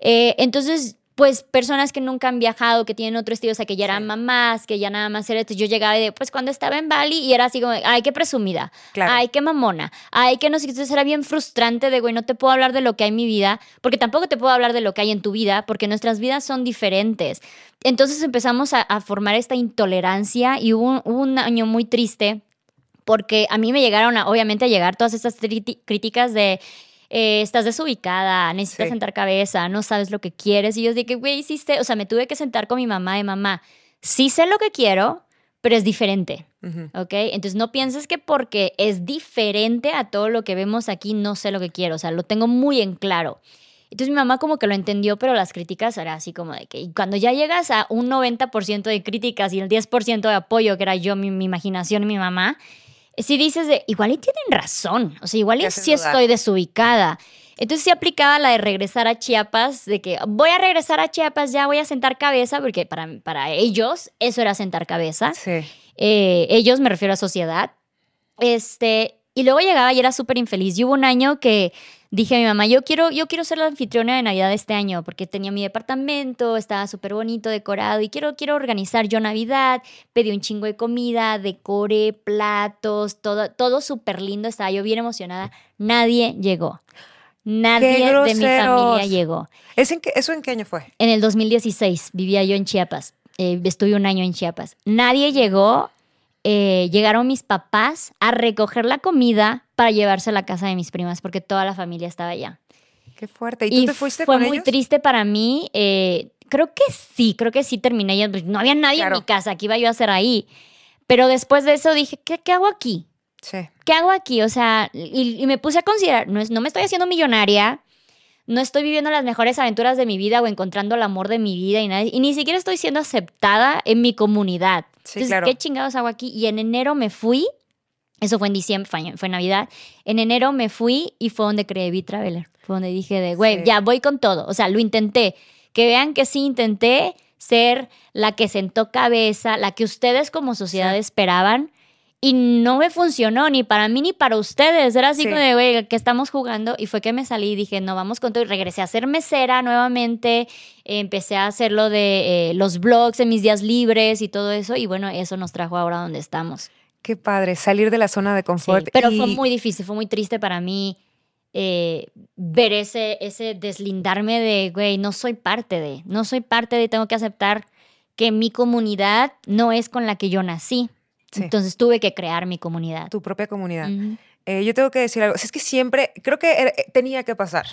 Eh, entonces pues personas que nunca han viajado, que tienen otro estilo, o sea, que ya eran mamás, que ya nada más era, yo llegaba y pues cuando estaba en Bali y era así como, ay, qué presumida, ay, qué mamona, ay, qué no sé, entonces era bien frustrante de, güey, no te puedo hablar de lo que hay en mi vida, porque tampoco te puedo hablar de lo que hay en tu vida, porque nuestras vidas son diferentes. Entonces empezamos a, formar esta intolerancia y hubo un, año muy triste porque a mí me llegaron, obviamente, a llegar todas estas críticas de eh, estás desubicada, necesitas sentar cabeza, no sabes lo que quieres. Y yo dije, güey, hiciste, o sea, me tuve que sentar con mi mamá de mamá, sí sé lo que quiero, pero es diferente, ¿ok? Entonces no pienses que porque es diferente a todo lo que vemos aquí, no sé lo que quiero, o sea, lo tengo muy en claro. Entonces mi mamá como que lo entendió, pero las críticas eran así como de que y cuando ya llegas a un 90% de críticas y el 10% de apoyo, que era yo, mi, mi imaginación y mi mamá, si dices de, igual y tienen razón, o sea, igual y sí estoy desubicada. Entonces sí aplicaba la de regresar a Chiapas, de que voy a regresar a Chiapas, ya voy a sentar cabeza, porque para, para ellos eso era sentar cabeza. Sí. Eh, ellos, me refiero a sociedad. Este, y luego llegaba y era súper infeliz. Y hubo un año que dije a mi mamá, yo quiero, yo quiero ser la anfitriona de Navidad este año porque tenía mi departamento, estaba súper bonito, decorado y quiero, quiero organizar yo Navidad. Pedí un chingo de comida, decoré, platos, todo, todo súper lindo. Estaba yo bien emocionada. Nadie llegó. Nadie de mi familia llegó. ¿Es en ¿Eso en qué año fue? En el 2016. Vivía yo en Chiapas. Eh, estuve un año en Chiapas. Nadie llegó eh, llegaron mis papás a recoger la comida para llevarse a la casa de mis primas, porque toda la familia estaba allá. Qué fuerte. ¿Y, tú te fuiste fue muy triste para mí. Eh, creo que sí, creo que sí terminé. Pues, no había nadie en mi casa, ¿qué iba yo a hacer ahí? Pero después de eso dije, ¿qué, qué hago aquí? Sí. ¿Qué hago aquí? O sea, y, me puse a considerar, no, es, no me estoy haciendo millonaria, no estoy viviendo las mejores aventuras de mi vida o encontrando el amor de mi vida y, nada, y ni siquiera estoy siendo aceptada en mi comunidad. Entonces, ¿qué chingados hago aquí? Y en enero me fui, eso fue en diciembre, fue, Navidad, en enero me fui y fue donde creé B-Traveler, fue donde dije de, güey, ya voy con todo, o sea, lo intenté, que vean que sí intenté ser la que sentó cabeza, la que ustedes como sociedad esperaban y no me funcionó ni para mí ni para ustedes. Era así como de, güey, que estamos jugando. Y fue que me salí y dije, no, vamos con todo. Y regresé a ser mesera nuevamente. empecé a hacer lo de eh, los blogs en mis días libres y todo eso. Y bueno, eso nos trajo ahora donde estamos. Qué padre, salir de la zona de confort. pero fue muy difícil, fue muy triste para mí eh, ver ese, ese deslindarme de, güey, no soy parte de, no soy parte de, tengo que aceptar que mi comunidad no es con la que yo nací. Entonces tuve que crear mi comunidad. Tu propia comunidad. Eh, yo tengo que decir algo. es que siempre, creo que tenía que pasar.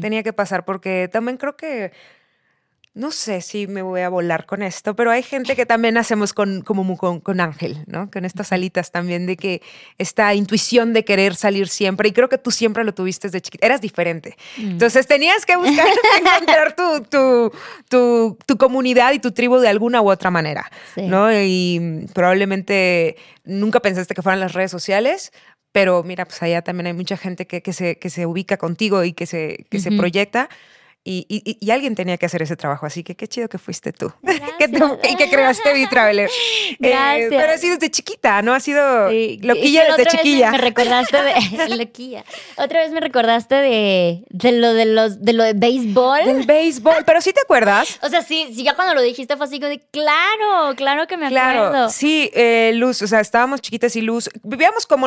Tenía que pasar porque también creo que no sé si me voy a volar con esto, pero hay gente que también hacemos con, como con, con, Ángel, ¿no? Con estas alitas también de que esta intuición de querer salir siempre, y creo que tú siempre lo tuviste desde chiquita, eras diferente. Mm. Entonces tenías que buscar encontrar tu, tu, tu, tu, comunidad y tu tribu de alguna u otra manera, ¿no? Y probablemente nunca pensaste que fueran las redes sociales, pero mira, pues allá también hay mucha gente que, que, se, que se ubica contigo y que se, que se proyecta Y, y- y alguien tenía que hacer ese trabajo, así que qué chido que fuiste tú. Gracias. que tú- y que creaste B-Traveler. Gracias. pero ha sido desde chiquita, ¿no? Ha sido Sí, loquilla desde otra vez me- chiquilla. Me, recordaste de loquilla. Otra vez me recordaste de, de lo de los de lo de béisbol. Del béisbol. Pero sí te acuerdas. O sea, sí, sí, ya cuando lo dijiste fue así como de claro, claro que me Claro, acuerdo. sí, eh, Luz, o sea, estábamos chiquitas y Luz, vivíamos como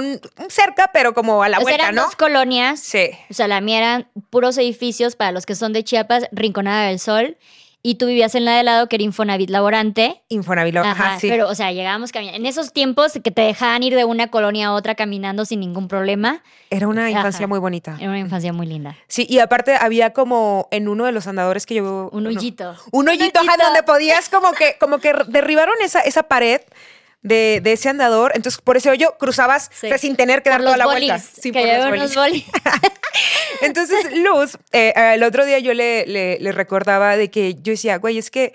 cerca, pero como a la O sea, vuelta, eran ¿no? dos colonias. Sí. O sea, la mía eran puros edificios para los que son de Chiapas, Rinconada del Sol. Y tú vivías en la de lado, que era Infonavit Laborante. Infonavit, Ajá, sí. Pero, o sea, llegábamos caminando. En esos tiempos que te dejaban ir de una colonia a otra caminando sin ningún problema, Era una infancia Ajá. muy bonita. era una infancia muy linda. Sí, y aparte había como en uno de los andadores que yo... Un no, hoyito. un hoyito, ajá, donde podías como que, como que derribaron esa, esa pared de, de ese andador. Entonces, por ese hoyo cruzabas Sí. o sea, sin tener que Por dar toda la bolis. vuelta. Sí, que por los bolis. bolis. Entonces, Luz, eh, el otro día yo le, le- le recordaba de que yo decía, güey, es que,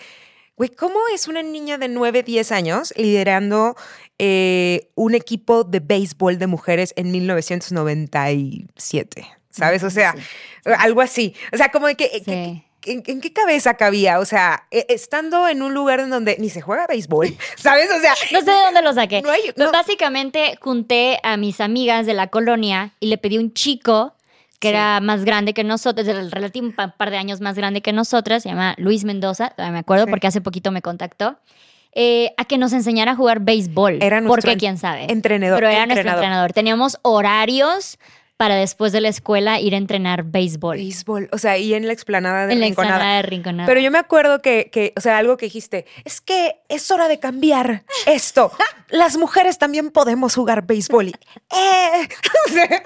güey, ¿cómo es una niña de 9, 10 años liderando eh, un equipo de béisbol de mujeres en 1997? ¿Sabes? O sea, algo así. O sea, como de que... que- Sí. ¿En, en qué cabeza cabía? O sea, e- estando en un lugar en donde ni se juega béisbol, ¿sabes? O sea, No sé de dónde lo saqué. No hay- no. Básicamente junté a mis amigas de la colonia y le pedí a un chico que Sí. era más grande que nosotros, relativo un pa- par de años más grande que nosotras, se llama Luis Mendoza, me acuerdo Sí. porque hace poquito me contactó, eh, a que nos enseñara a jugar béisbol. Era nuestro porque quién sabe. entrenador. Pero era nuestro entrenador. Teníamos horarios para después de la escuela ir a entrenar béisbol. Béisbol. O sea, y en la explanada de en la explanada de Rinconada. Pero yo me acuerdo que, que, o sea, algo que dijiste, es que es hora de cambiar esto. Las mujeres también podemos jugar béisbol. Y, eh, o sea,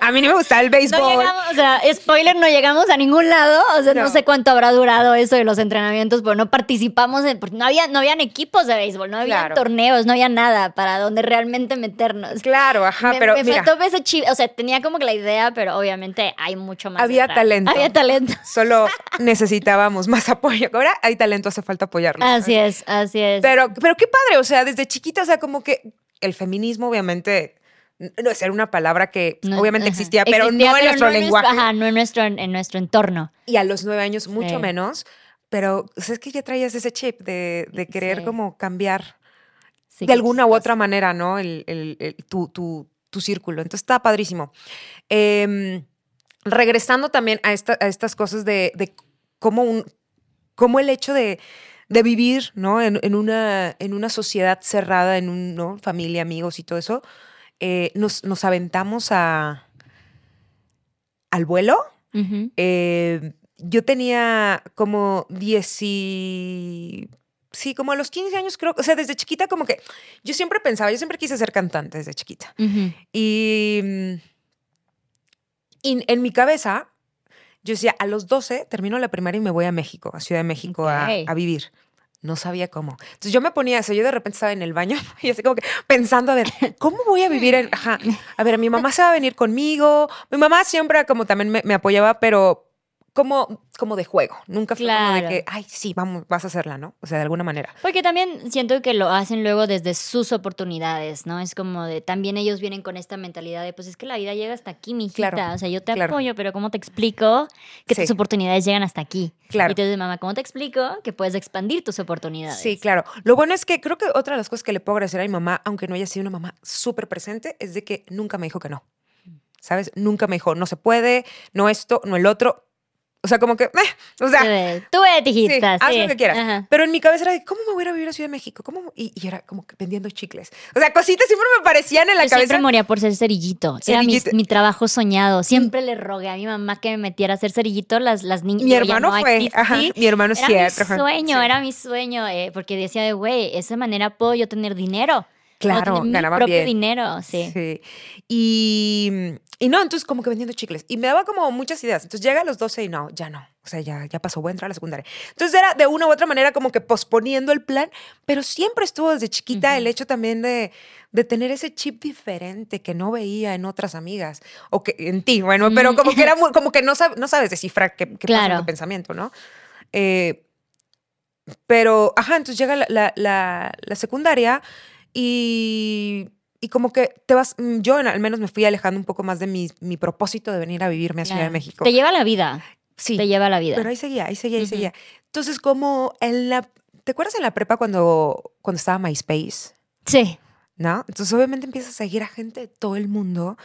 a mí no me gusta el No béisbol. llegamos, o sea, spoiler, no llegamos a ningún lado. O sea, no, No. sé cuánto habrá durado eso de los entrenamientos, pero no participamos, en, porque no, había, no habían equipos de béisbol, no había Claro. torneos, no había nada para donde realmente meternos. Claro, ajá, me, pero me mira, faltó ese chip, o sea, tenía como que la idea, pero obviamente hay mucho más. Había detrás. talento. Había talento. solo necesitábamos más apoyo. Ahora hay talento, hace falta apoyarlo. Así es, así es. Pero, pero qué padre, o sea, desde chiquita, o sea, como que el feminismo, obviamente, no es una palabra que No, obviamente ajá. existía, pero Existía, no en nuestro lenguaje. ajá, no en nuestro, en nuestro entorno. Y a los nueve años, mucho Sí. menos. Pero o sea, es que ya traías ese chip de, de querer Sí. como cambiar Sí, de alguna u chistoso. otra manera, ¿no? El, el- el- tu, tu- tu círculo. Entonces está padrísimo. Em, regresando también a, esta- a estas cosas de, de cómo, un, cómo el hecho de, de vivir, ¿no? En, en una, en una sociedad cerrada, en un, ¿no? Familia, amigos y todo eso, eh, nos, nos aventamos a, al vuelo. Eh, yo tenía como 10 y... Sí, como a los 15 años creo, o sea, desde chiquita como que yo siempre pensaba, yo siempre quise ser cantante desde chiquita. Ujú. Y, mm, y en mi cabeza, yo decía, a los 12 termino la primaria y me voy a México, a Ciudad de México a- Ok. a, vivir. No sabía cómo. Entonces yo me ponía eso, yo de repente estaba en el baño y así como que pensando, a ver, ¿cómo voy a vivir en... Ajá, a ver, mi mamá se va a venir conmigo. Mi mamá siempre como también me, me apoyaba, pero como, como de juego. Nunca fue como de que, ay, sí, vamos, vas a hacerla, ¿no? O sea, de alguna manera. Porque también siento que lo hacen luego desde sus oportunidades, ¿no? Es como de, también ellos vienen con esta mentalidad de, pues es que la vida llega hasta aquí, mijita. Claro, o sea, yo te claro. apoyo, pero ¿cómo te explico que Sí. tus oportunidades llegan hasta aquí? Claro. Y entonces, mamá, ¿cómo te explico que puedes expandir tus oportunidades? Sí, claro. Lo bueno es que creo que otra de las cosas que le puedo agradecer a mi mamá, aunque no haya sido una mamá súper presente, es de que nunca me dijo que no. ¿Sabes? Nunca me dijo, no se puede, no esto, no el otro. O sea, como que, eh, o sea, Sí, Tú vete, sí, hijita. haz sí. lo que quieras. Ajá. Pero en mi cabeza era de, ¿cómo me voy a ir a vivir a Ciudad de México? ¿Cómo? Y, y era como que vendiendo chicles. O sea, cositas siempre me parecían en la Yo cabeza. siempre moría por ser cerillito. Era mi, mi trabajo soñado. Siempre le rogué a mi mamá que me metiera a ser cerillito. Las, las niñas. Mi hermano no fue, ajá, mi hermano Era cierto. mi ajá, sueño, sí. era mi sueño, eh, porque decía de, güey, esa manera puedo yo tener dinero. Claro, tener mi ganaba propio bien. dinero, sí. Sí. Y, y no, entonces como que vendiendo chicles. Y me daba como muchas ideas. Entonces llega a los 12 y no, ya no. O sea, ya, ya pasó, voy a entrar a la secundaria. Entonces era de una u otra manera como que posponiendo el plan, pero siempre estuvo desde chiquita el hecho también de, de tener ese chip diferente que no veía en otras amigas o que en ti, bueno, pero Mm. como que era muy- como que no, sab- no sabes descifrar qué, qué pasa en tu pensamiento, ¿no? Eh, pero, ajá, entonces llega la, la- la- la secundaria y, y como que te vas, mm, yo al menos me fui alejando un poco más de mi, mi propósito de venir a vivirme a Ciudad de Claro. México. Te lleva la vida. Sí. te lleva la vida. Pero ahí seguía, ahí seguía, ahí Ujú. seguía. Entonces, como en la. ¿Te acuerdas en la prepa cuando, cuando estaba MySpace? sí, ¿No? Entonces, obviamente empiezas a seguir a gente de todo el mundo.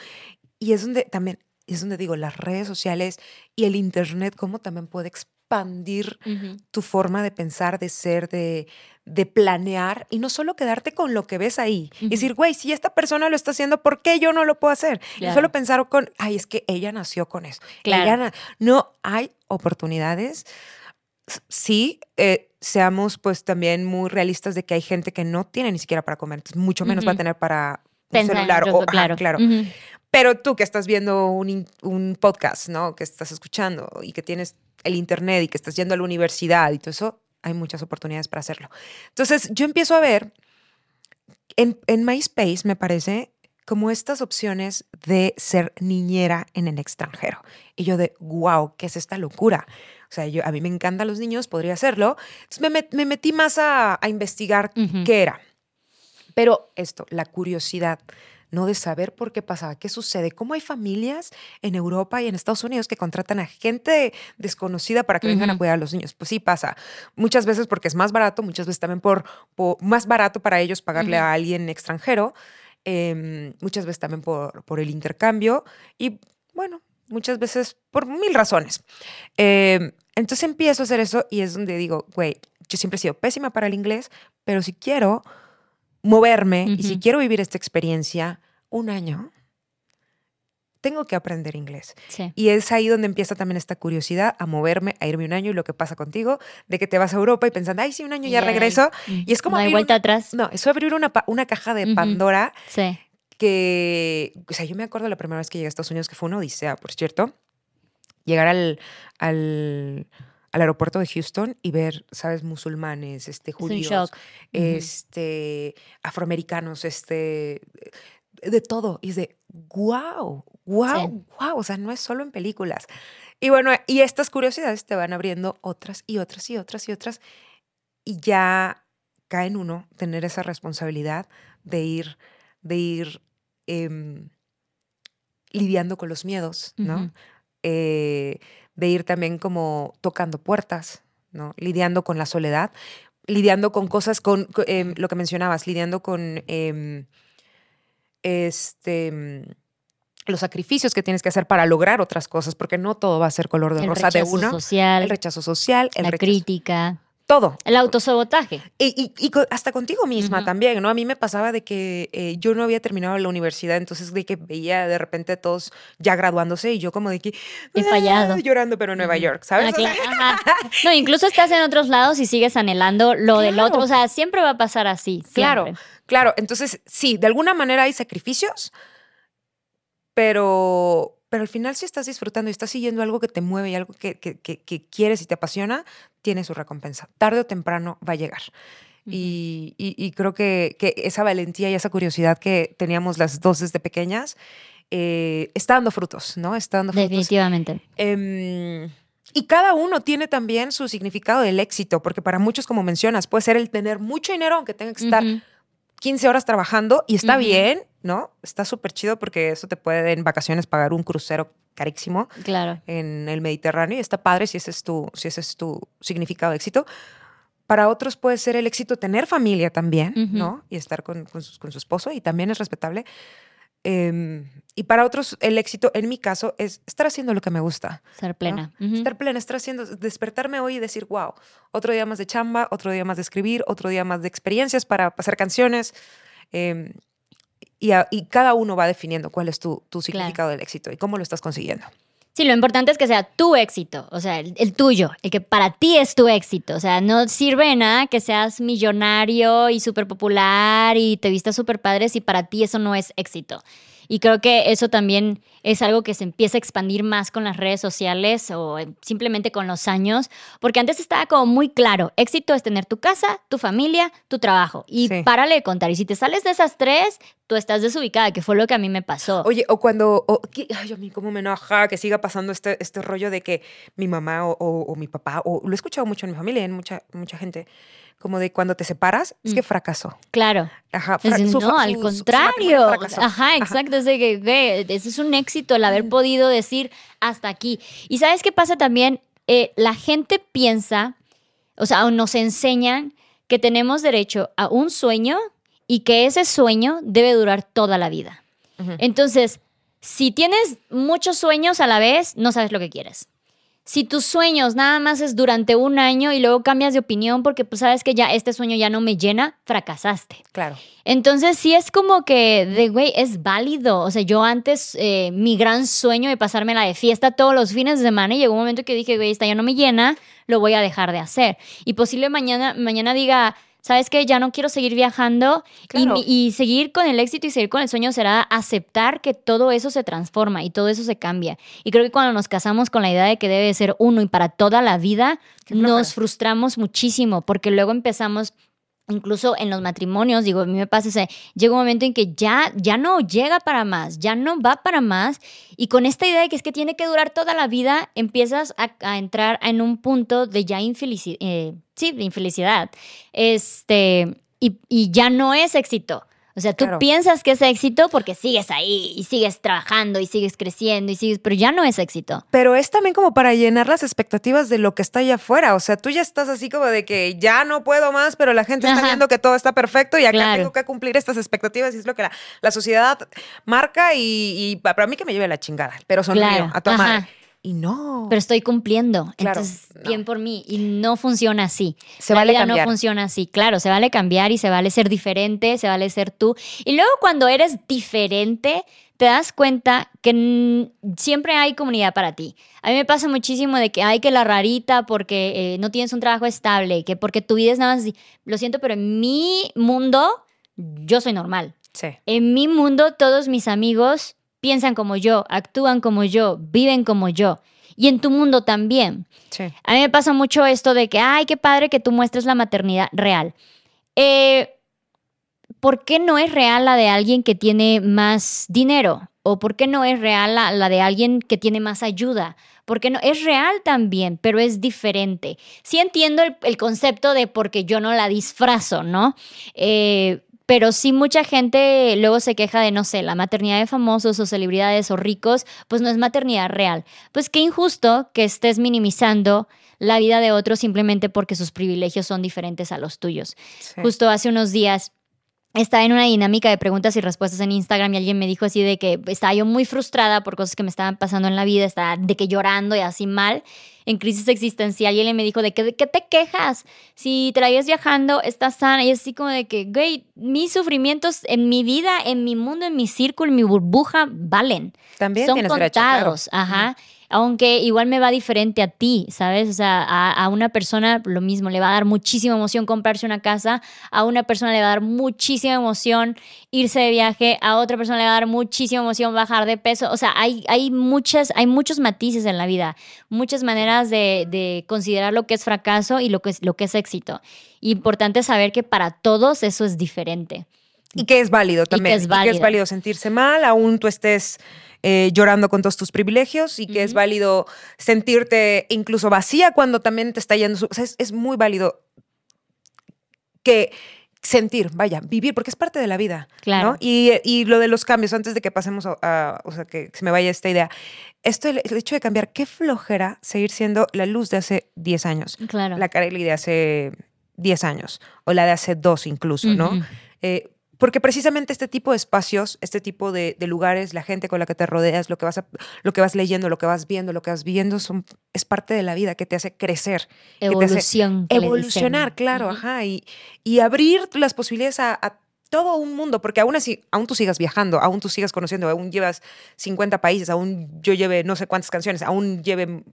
Y es donde también, es donde digo, las redes sociales y el Internet, cómo también puede expandir tu forma de pensar, de ser, de, de planear y no solo quedarte con lo que ves ahí. Y decir, güey, si esta persona lo está haciendo, ¿por qué yo no lo puedo hacer? Y Claro. solo pensar con, ay, es que ella nació con eso. Claro. Ella no hay oportunidades. Sí, eh, seamos pues también muy realistas de que hay gente que no tiene ni siquiera para comer, entonces mucho menos va a tener para un Pensar celular. o, ajá, claro. claro. Pero tú que estás viendo un, un podcast, ¿no? Que estás escuchando y que tienes el internet y que estás yendo a la universidad y todo eso, hay muchas oportunidades para hacerlo. Entonces, yo empiezo a ver en, en MySpace, me parece, como estas opciones de ser niñera en el extranjero. Y yo de, wow, ¿qué es esta locura? O sea, yo, a mí me encantan los niños, podría hacerlo. Entonces me, met- me metí más a, a investigar Ujú. qué era. Pero esto, la curiosidad, ¿no? De saber por qué pasaba, qué sucede, cómo hay familias en Europa y en Estados Unidos que contratan a gente desconocida para que vengan a cuidar a los niños. Pues sí pasa. Muchas veces porque es más barato, muchas veces también por, por- más barato para ellos pagarle a alguien extranjero, em, muchas veces también por, por el intercambio y bueno, muchas veces por mil razones. Em, entonces empiezo a hacer eso y es donde digo, güey, yo siempre he sido pésima para el inglés, pero si quiero moverme y si quiero vivir esta experiencia un año, tengo que aprender inglés. Sí. Y es ahí donde empieza también esta curiosidad a moverme, a irme un año y lo que pasa contigo, de que te vas a Europa y pensando, ay, sí, un año ya regreso. Mm. Y es como No hay abrir vuelta una- atrás. No, eso abrir una, una caja de. Pandora Sí. que, o sea, yo me acuerdo la primera vez que llegué a Estados Unidos, que fue una odisea, por cierto, llegar al, al, al aeropuerto de Houston y ver, ¿sabes? Musulmanes, este, judíos, este, afroamericanos, este, de todo. Y es de, wow, wow, wow. O sea, no es solo en películas. Y bueno, y estas curiosidades te van abriendo otras y otras y otras y otras. Y ya cae en uno tener esa responsabilidad de ir, de ir em, lidiando con los miedos, ¿no? Eh, de ir también como tocando puertas, ¿no? Lidiando con la soledad, lidiando con cosas, con, co- em, lo que mencionabas, lidiando con em, este em, los sacrificios que tienes que hacer para lograr otras cosas, porque no todo va a ser color de El rosa de rechazo uno. social, El rechazo social, el la rechazo, crítica, todo. el autosabotaje. Y, y- hasta contigo misma también, ¿no? A mí me pasaba de que eh, yo no había terminado la universidad, entonces de que veía de repente a todos ya graduándose y yo como de que... He fallado. "Ah", Llorando, pero en Nueva. York, ¿sabes? Ah, O sea, cla- ajá. No, incluso estás en otros lados y sigues anhelando lo del otro. O sea, siempre va a pasar así. Claro, claro. Entonces, sí, de alguna manera hay sacrificios, pero, pero al final si estás disfrutando y estás siguiendo algo que te mueve y algo que, que- que- que quieres y te apasiona, tiene su recompensa. Tarde o temprano va a llegar. Y, y- y creo que, que esa valentía y esa curiosidad que teníamos las dos desde pequeñas eh, está dando frutos, ¿no? Está dando frutos. Definitivamente. Em, y cada uno tiene también su significado del éxito, porque para muchos, como mencionas, puede ser el tener mucho dinero, aunque tenga que estar. 15 horas trabajando y está bien, ¿no? Está súper chido porque eso te puede en vacaciones pagar un crucero carísimo Claro. en el Mediterráneo y está padre si ese es tu, si ese es tu significado de éxito. Para otros puede ser el éxito tener familia también. ¿no? Y estar con, con su, con su esposo y también es respetable. Em, y para otros el éxito, en mi caso, es estar haciendo lo que me gusta. Ser plena. Estar plena, estar haciendo, despertarme hoy y decir, wow, otro día más de chamba, otro día más de escribir, otro día más de experiencias para hacer canciones. em, y, a- y cada uno va definiendo cuál es tu, tu significado del éxito y cómo lo estás consiguiendo. Sí, lo importante es que sea tu éxito, o sea, el, tuyo, el que para ti es tu éxito. O sea, no sirve de nada que seas millonario y súper popular y te vistas súper padre si para ti eso no es éxito. Y creo que eso también es algo que se empieza a expandir más con las redes sociales o eh, simplemente con los años, porque antes estaba como muy claro, éxito es tener tu casa, tu familia, tu trabajo. Y Sí. párale de contar. Y si te sales de esas tres, tú estás desubicada, que fue lo que a mí me pasó. Oye, o cuando, o, ay, a mí cómo me enoja que siga pasando este, este rollo de que mi mamá o, o- o mi papá, o lo he escuchado mucho en mi familia, en mucha, mucha gente, como de cuando te separas, es Mm. que fracasó. Claro. Ajá. Decir, fra- no, al contrario. Ajá, exacto. Es de que, güey, ese es un éxito el haber podido decir hasta aquí. Y sabes qué pasa también? Eh, la gente piensa, o sea, o nos enseñan que tenemos derecho a un sueño y que ese sueño debe durar toda la vida. Entonces, si tienes muchos sueños a la vez, no sabes lo que quieres. Si tus sueños nada más es durante un año y luego cambias de opinión porque pues sabes que ya este sueño ya no me llena, fracasaste. Claro. Entonces sí es como que, de güey, es válido. O sea, yo antes, eh, mi gran sueño de pasármela de fiesta todos los fines de semana y llegó un momento que dije, güey, esta ya no me llena, lo voy a dejar de hacer. Y posible mañana, mañana diga, ¿sabes qué? Ya no quiero seguir viajando y Claro. mi- y, seguir con el éxito y seguir con el sueño será aceptar que todo eso se transforma y todo eso se cambia. Y creo que cuando nos casamos con la idea de que debe ser uno y para toda la vida, nos frustramos muchísimo porque luego empezamos incluso en los matrimonios, digo, a mí me pasa, o sea, llega un momento en que ya, ya no llega para más, ya no va para más, y con esta idea de que es que tiene que durar toda la vida, empiezas a, entrar en un punto de ya infelicidad, sí, de infelicidad, este, y, y ya no es éxito. O sea, tú Claro. piensas que es éxito porque sigues ahí y sigues trabajando y sigues creciendo y sigues, pero ya no es éxito. Pero es también como para llenar las expectativas de lo que está allá afuera. O sea, tú ya estás así como de que ya no puedo más, pero la gente está viendo que todo está perfecto y acá Claro. tengo que cumplir estas expectativas y es lo que la, la sociedad marca y, y pa- para mí que me lleve la chingada. Pero sonrío Claro, a tu madre. Y no. pero estoy cumpliendo. Claro, Entonces, no. bien por mí. Y no funciona así. Se La vale vida cambiar. no funciona así. Claro, se vale cambiar y se vale ser diferente, se vale ser tú. Y luego cuando eres diferente, te das cuenta que siempre hay comunidad para ti. A mí me pasa muchísimo de que hay que la rarita porque eh, no tienes un trabajo estable, que porque tu vida es nada más... así. Lo siento, pero en mi mundo, yo soy normal. Sí. En mi mundo, todos mis amigos piensan como yo, actúan como yo, viven como yo. Y en tu mundo también. Sí. A mí me pasa mucho esto de que, ay, qué padre que tú muestres la maternidad real. Eh, ¿Por qué no es real la de alguien que tiene más dinero? ¿O por qué no es real la, la de alguien que tiene más ayuda? Porque no, es real también, pero es diferente. Sí entiendo el, el concepto de porque yo no la disfrazo, ¿no? Eh, pero sí mucha gente luego se queja de, no sé, la maternidad de famosos o celebridades o ricos, pues no es maternidad real. Pues qué injusto que estés minimizando la vida de otros simplemente porque sus privilegios son diferentes a los tuyos. sí. Justo hace unos días estaba en una dinámica de preguntas y respuestas en Instagram y alguien me dijo así de que estaba yo muy frustrada por cosas que me estaban pasando en la vida, estaba de que llorando y así mal, en crisis existencial y él me dijo de que de qué te quejas, si llevas viajando, estás sana y así como de que, güey, mis sufrimientos en mi vida, en mi mundo, en mi círculo, en mi burbuja, valen También son claro. contados, ajá. Aunque igual me va diferente a ti, ¿sabes? O sea, a, a una persona lo mismo, le va a dar muchísima emoción comprarse una casa, a una persona le va a dar muchísima emoción irse de viaje, a otra persona le va a dar muchísima emoción bajar de peso. O sea, hay, hay, muchas, hay muchos matices en la vida, muchas maneras de, de considerar lo que es fracaso y lo que es, lo que es éxito. Importante saber que para todos eso es diferente. Y que es válido que también. Y que es válido sentirse mal, aún tú estés eh, llorando con todos tus privilegios y que es válido sentirte incluso vacía cuando también te está yendo. su- o sea, es, es muy válido que sentir, vaya, vivir, porque es parte de la vida. Claro. ¿no? Y, y lo de los cambios, antes de que pasemos a, a- o sea, que se me vaya esta idea, esto, el, el hecho de cambiar, qué flojera seguir siendo la luz de hace 10 años, Claro. la Kareli de hace 10 años, o la de hace dos incluso, ¿no? Eh, porque precisamente este tipo de espacios, este tipo de, de lugares, la gente con la que te rodeas, lo que vas a- lo que vas leyendo, lo que vas viendo, lo que vas viendo, son, es parte de la vida que te hace crecer, que te hace Evolución. evolucionar, claro, ajá, y, y abrir las posibilidades a, a todo un mundo, porque aún así, aún tú sigas viajando, aún tú sigas conociendo, aún llevas 50 países, aún yo lleve no sé cuántas canciones, aún lleve,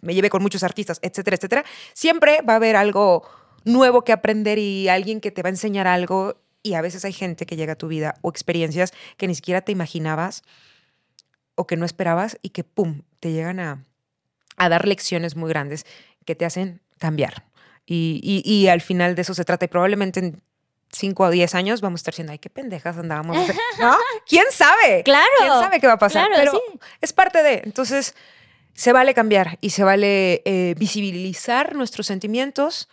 me lleve con muchos artistas, etcétera, etcétera, siempre va a haber algo nuevo que aprender y alguien que te va a enseñar algo y a veces hay gente que llega a tu vida o experiencias que ni siquiera te imaginabas o que no esperabas y que, ¡pum!, te llegan a, a dar lecciones muy grandes que te hacen cambiar. Y, y- y al final de eso se trata y probablemente en 5 o 10 años vamos a estar diciendo, ay, qué pendejas andábamos. ¿No? ¿Quién sabe? Claro. ¿Quién sabe qué va a pasar? Claro, Pero sí. es parte de. Entonces, se vale cambiar y se vale eh, visibilizar nuestros sentimientos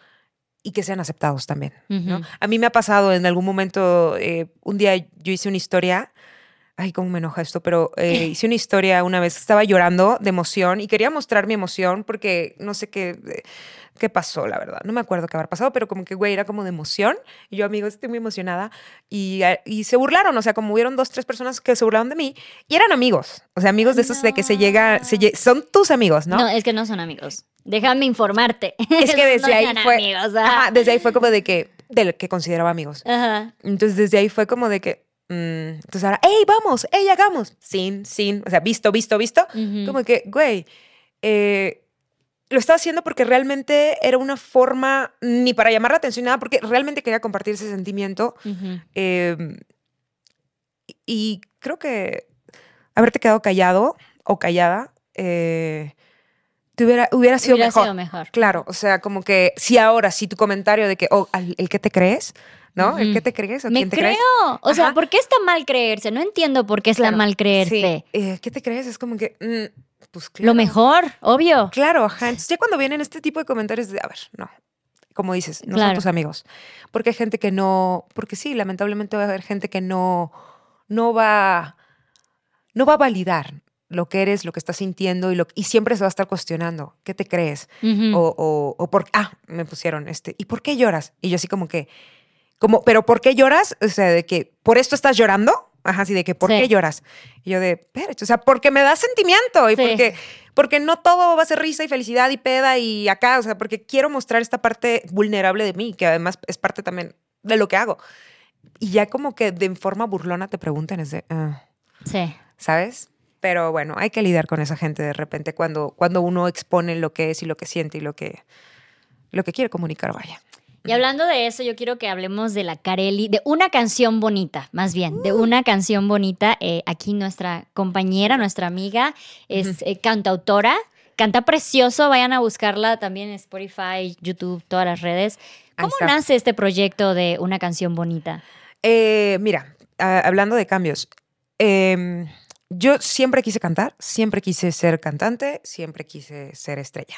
y que sean aceptados también. ¿no? A mí me ha pasado en algún momento, eh, un día yo hice una historia, ay, cómo me enoja esto, pero eh, hice una historia una vez, estaba llorando de emoción y quería mostrar mi emoción porque no sé qué, qué pasó, la verdad. No me acuerdo qué habrá pasado, pero como que, güey, era como de emoción. Y yo, amigos, estoy muy emocionada. Y, eh, y se burlaron, o sea, como hubieron dos, tres personas que se burlaron de mí y eran amigos, o sea, amigos de esos de que se llega, se son tus amigos, ¿no? ¿No? es que no son amigos. Déjame informarte. Es que desde No ahí fue, amigos, ajá. desde ahí fue como de que, del que consideraba amigos. Ajá. Entonces desde ahí fue como de que, mm, entonces ahora, hey, vamos, hey, hagamos, sin, sin, o sea, visto, visto, visto, Ujú. como que, güey, eh, lo estaba haciendo porque realmente era una forma, ni para llamar la atención, nada, porque realmente quería compartir ese sentimiento. Ujú. eh, y- y creo que haberte quedado callado o callada eh, te hubiera, hubiera sido Hubiera mejor. sido mejor. Claro, o sea, como que si ahora, si tu comentario de que, oh, el que te crees, ¿no? El que te crees o Me quién te creo. crees. O sea, Ajá. ¿por qué está mal creerse? No entiendo por qué está Claro, mal creerse. Sí, eh, ¿Qué te crees? Es como que, mm, pues claro. Lo mejor, obvio. Claro, ajá. Entonces ya cuando vienen este tipo de comentarios de, a ver, no, como dices, no son Claro. tus amigos. Porque hay gente que no, porque sí, lamentablemente va a haber gente que no, no va, no va a validar lo que eres, lo que estás sintiendo y, lo, y siempre se va a estar cuestionando, ¿qué te crees? O, o, o por, ah, me pusieron este, ¿y por qué lloras? Y yo así como que, como, pero ¿por qué lloras? O sea, de que, ¿por esto estás llorando? Ajá, así de que, ¿por Sí. qué lloras? Y yo de, espérate, o sea, porque me da sentimiento y Sí. porque, porque no todo va a ser risa y felicidad y peda y acá, o sea, porque quiero mostrar esta parte vulnerable de mí, que además es parte también de lo que hago. Y ya como que de forma burlona te preguntan, es de, ah, Sí. ¿sabes? Pero bueno, hay que lidiar con esa gente de repente cuando, cuando uno expone lo que es y lo que siente y lo que, lo que quiere comunicar, vaya. Y hablando de eso, yo quiero que hablemos de la Carelli, de una canción bonita, más bien, de una canción bonita. Eh, aquí nuestra compañera, nuestra amiga, es eh, cantautora, canta precioso, vayan a buscarla también en Spotify, YouTube, todas las redes. ¿Cómo nace este proyecto de una canción bonita? Eh, mira, ah, hablando de cambios, em, yo siempre quise cantar, siempre quise ser cantante, siempre quise ser estrella.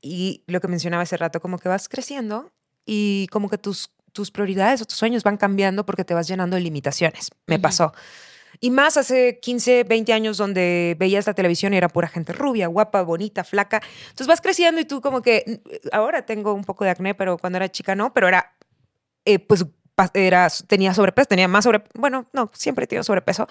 Y lo que mencionaba hace rato, como que vas creciendo y como que tus, tus prioridades o tus sueños van cambiando porque te vas llenando de limitaciones. Me pasó. Y más hace 15, 20 años donde veías la televisión y era pura gente rubia, guapa, bonita, flaca. Entonces vas creciendo y tú como que, ahora tengo un poco de acné, pero cuando era chica no, pero era, eh, pues era, tenía sobrepeso, tenía más sobre, bueno, no, siempre he tenido sobrepeso,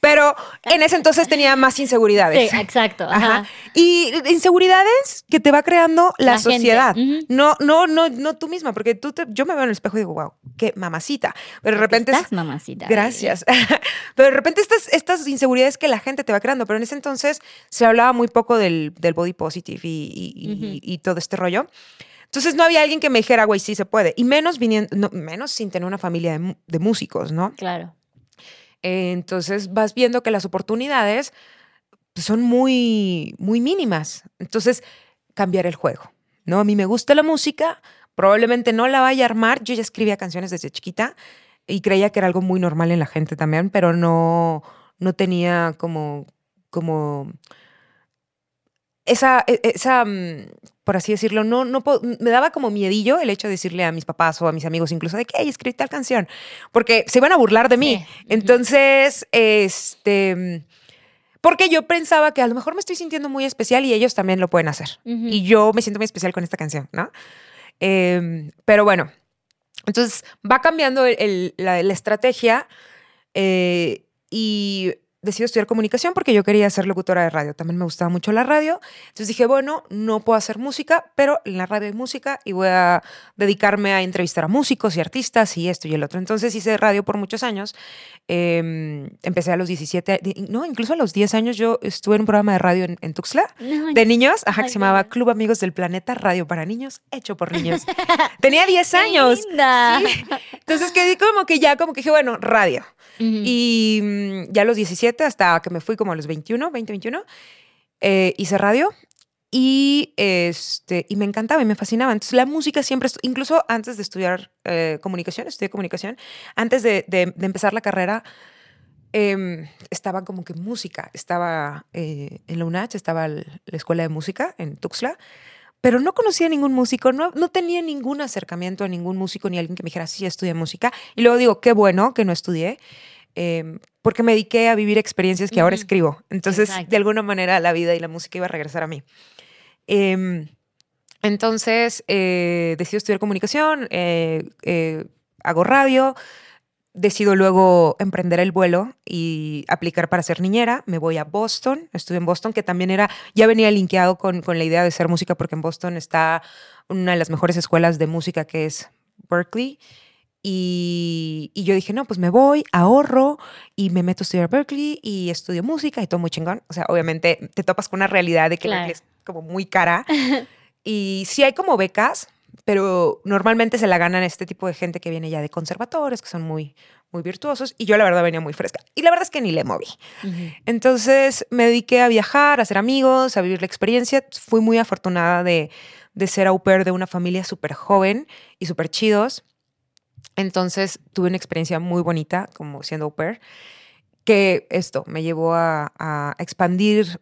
pero en ese entonces tenía más inseguridades. Sí, exacto. Ajá. Ajá. Y inseguridades que te va creando la, sociedad. No, no, no, no tú misma, porque tú te- yo me veo en el espejo y digo, wow, qué mamacita. Pero de repente. Estás mamacita. Gracias. pero de repente estas, estas inseguridades que la gente te va creando, pero en ese entonces se hablaba muy poco del, del body positive y, y- y- Ujú. y todo este rollo. Entonces no había alguien que me dijera, güey, sí se puede. Y menos viniendo, no, menos sin tener una familia de, de músicos, ¿no? Claro. Eh, entonces vas viendo que las oportunidades son muy, muy mínimas. Entonces, cambiar el juego, ¿no? A mí me gusta la música, probablemente no la vaya a armar. Yo ya escribía canciones desde chiquita y creía que era algo muy normal en la gente también, pero no, no tenía como, como esa, e- esa, mm, por así decirlo, no, no me daba como miedillo el hecho de decirle a mis papás o a mis amigos incluso de que, hey, escribí tal canción, porque se iban a burlar de mí. Sí. Entonces, este, porque yo pensaba que a lo mejor me estoy sintiendo muy especial y ellos también lo pueden hacer. Y yo me siento muy especial con esta canción, ¿no? Em, pero bueno, entonces va cambiando el- el- la, la estrategia eh, y decido estudiar comunicación porque yo quería ser locutora de radio. También me gustaba mucho la radio. Entonces dije, bueno, no puedo hacer música, pero en la radio hay música y voy a dedicarme a entrevistar a músicos y artistas y esto y el otro. Entonces hice radio por muchos años. Em, empecé a los 17, di- no, incluso a los 10 años yo estuve en un programa de radio en, en Tuxtla No, de niños, ajá, que se llamaba Club Amigos del Planeta Radio para Niños, hecho por niños. Tenía 10 qué años. linda. Sí. Entonces quedé como que ya, como que dije, bueno, radio. Y mm, ya a los 17, hasta que me fui como a los 21, 20, 21, eh, hice radio. Y, este, y me encantaba y me fascinaba. Entonces, la música siempre, incluso antes de estudiar eh, comunicación, estudié comunicación, antes de, de- empezar la carrera, em, estaba como que música. Estaba eh, en la UNACH, estaba la escuela de música en Tuxtla, pero no conocía a ningún músico, no, no tenía ningún acercamiento a ningún músico ni a alguien que me dijera, sí, estudié música. Y luego digo, qué bueno que no estudié, em, porque me dediqué a vivir experiencias que ahora escribo. Entonces, Exacto. de alguna manera, la vida y la música iba a regresar a mí. Em, entonces, eh, decido estudiar comunicación, eh, eh, hago radio, decido luego emprender el vuelo y aplicar para ser niñera. Me voy a Boston, estuve en Boston, que también era, ya venía linkeado con, con la idea de ser música, porque en Boston está una de las mejores escuelas de música que es Berkeley. Y, y yo dije, no, pues me voy, ahorro y me meto a estudiar a Berkeley y estudio música y todo muy chingón. O sea, obviamente te topas con una realidad de que Claro. Berkeley es como muy cara. y sí hay como becas, pero normalmente se la ganan este tipo de gente que viene ya de conservatorios, que son muy, muy virtuosos. Y yo la verdad venía muy fresca. Y la verdad es que ni le moví. Entonces me dediqué a viajar, a hacer amigos, a vivir la experiencia. Fui muy afortunada de, de ser au pair de una familia súper joven y súper chidos. Entonces tuve una experiencia muy bonita como siendo au pair, que esto me llevó a, a expandir